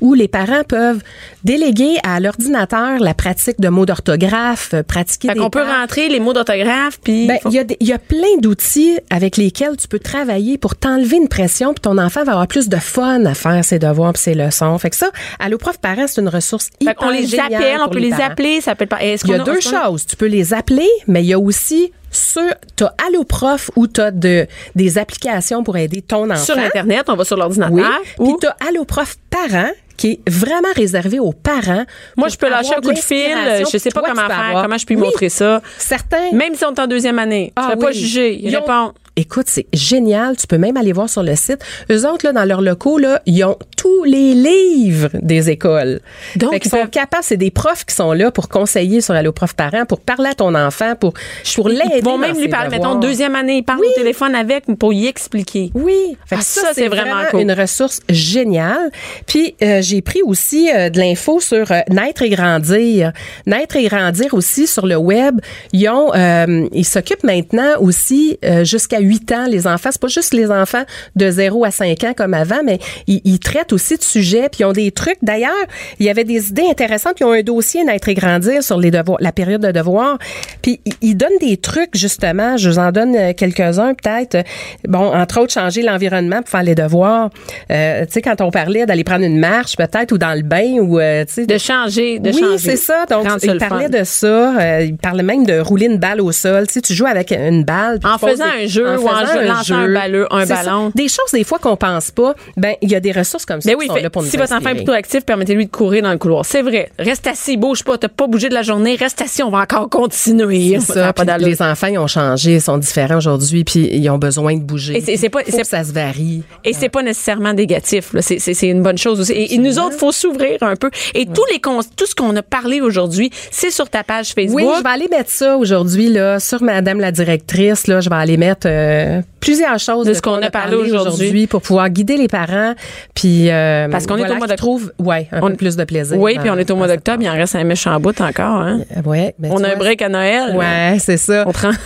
où les parents peuvent déléguer à l'ordinateur la pratique de mots d'orthographe, euh, pratiquer Fait des qu'on peut rentrer les mots d'orthographe, puis... Ben, faut- il y, a des- il y a plein d'outils avec lesquels tu peux travailler pour t'enlever une pression, puis ton enfant va avoir plus de fun à faire ses devoirs puis ses leçons. Fait que ça, Allo Prof Parents, c'est une ressource Fait hyper qu'on les géniale appelle, on peut les appeler, ça peut pas. Est-ce Il y a deux choses. Tu peux les appeler, mais il y a aussi sur, t'as Allo Prof ou t'as de, des applications pour aider ton enfant. Sur Internet, on va sur l'ordinateur. Oui. Puis ou- t'as Allo Prof Parents qui est vraiment réservé aux parents. Moi, je peux lâcher un coup de fil. Je sais pas comment tu faire, avoir. comment je peux Oui. montrer ça. Certains. Même si on est en deuxième année. Ah je vais pas juger. Ils Ils ont- répondent. Écoute, c'est génial. Tu peux même aller voir sur le site. Eux autres, là, dans leurs locaux, là, ils ont tous les livres des écoles. Donc, ils sont peuvent- capables. C'est des profs qui sont là pour conseiller sur Allo Prof Parents, pour parler à ton enfant, pour, pour l'aider. Ils vont même lui parler, devoirs. mettons, deuxième année. Ils parlent au téléphone avec pour y expliquer. Oui, Fait Ah, ça, c'est vraiment cool. une ressource géniale. Puis euh, j'ai pris aussi euh, de l'info sur euh, naître et grandir. Naître et grandir aussi sur le web. Ils ont, euh, ils s'occupent maintenant aussi euh, jusqu'à 8 ans les enfants. C'est pas juste les enfants de 0 à 5 ans comme avant, mais ils, ils traitent aussi de sujets. Puis ils ont des trucs. D'ailleurs, il y avait des idées intéressantes. Ils ont un dossier naître et grandir sur les devoirs, la période de devoirs. Puis ils- ils donnent des trucs justement. Je vous en donne euh, quelques-uns peut-être. Bon, entre autres, changer l'environnement pour faire les devoirs. Euh, tu sais, quand on parlait d'aller prendre une marche peut-être ou dans le bain ou euh, tu sais. De changer, de oui, changer. c'est ça. Donc, il parlait fun. de ça. Euh, il parlait même de rouler une balle au sol. Tu sais, tu joues avec une balle. En faisant des- un jeu ou en faisant jeu- lançant un ballon- un ça. Des choses, des fois, qu'on pense pas. Ben, il y a des ressources comme ça Ben qui oui, sont fait, là pour nous si votre enfant est plutôt actif, permettez-lui de courir dans le couloir. C'est vrai. Reste assis, bouge pas, t'as pas bougé de la journée, reste assis, on va encore continuer. Ça pas les enfants, ils ont changé, ils sont différents aujourd'hui, puis ils ont besoin de bouger. Et c'est- pas- c'est- ça se varie. Et c'est pas nécessairement négatif. C'est- une bonne chose aussi. Et, et nous autres, faut s'ouvrir un peu. Et tous les tout ce qu'on a parlé aujourd'hui, c'est sur ta page Facebook. Oui, je vais aller mettre ça aujourd'hui là sur Madame la directrice là. Je vais aller mettre euh, plusieurs choses De ce qu'on a parlé aujourd'hui. pour pouvoir guider les parents. Puis euh, Parce qu'on est au mois d'octobre. ouais un On- peu plus de plaisir. Oui, puis on est au mois d'octobre, il en reste un méchant bout encore. Hein? cette- Ouais, ben, On a un break à Noël. Ouais, c'est ça. On prend.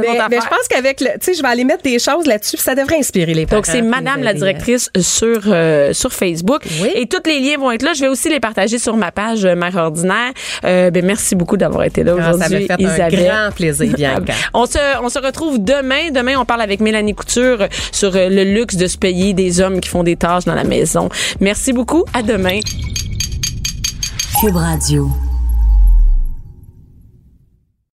Mais, mais je pense qu'avec le, tu sais, je vais aller mettre des choses là-dessus, ça devrait inspirer les parents. Donc, c'est Madame la directrice sur, euh, sur Facebook. Oui. Et tous les liens vont être là. Je vais aussi les partager sur ma page euh, Mère Ordinaire. Euh, ben, merci beaucoup d'avoir été là aujourd'hui, Isabelle. un grand plaisir, Bianca. On se, on se retrouve demain. Demain, on parle avec Mélanie Couture sur euh, le luxe de se payer des hommes qui font des tâches dans la maison. Merci beaucoup. À demain. Cube Radio.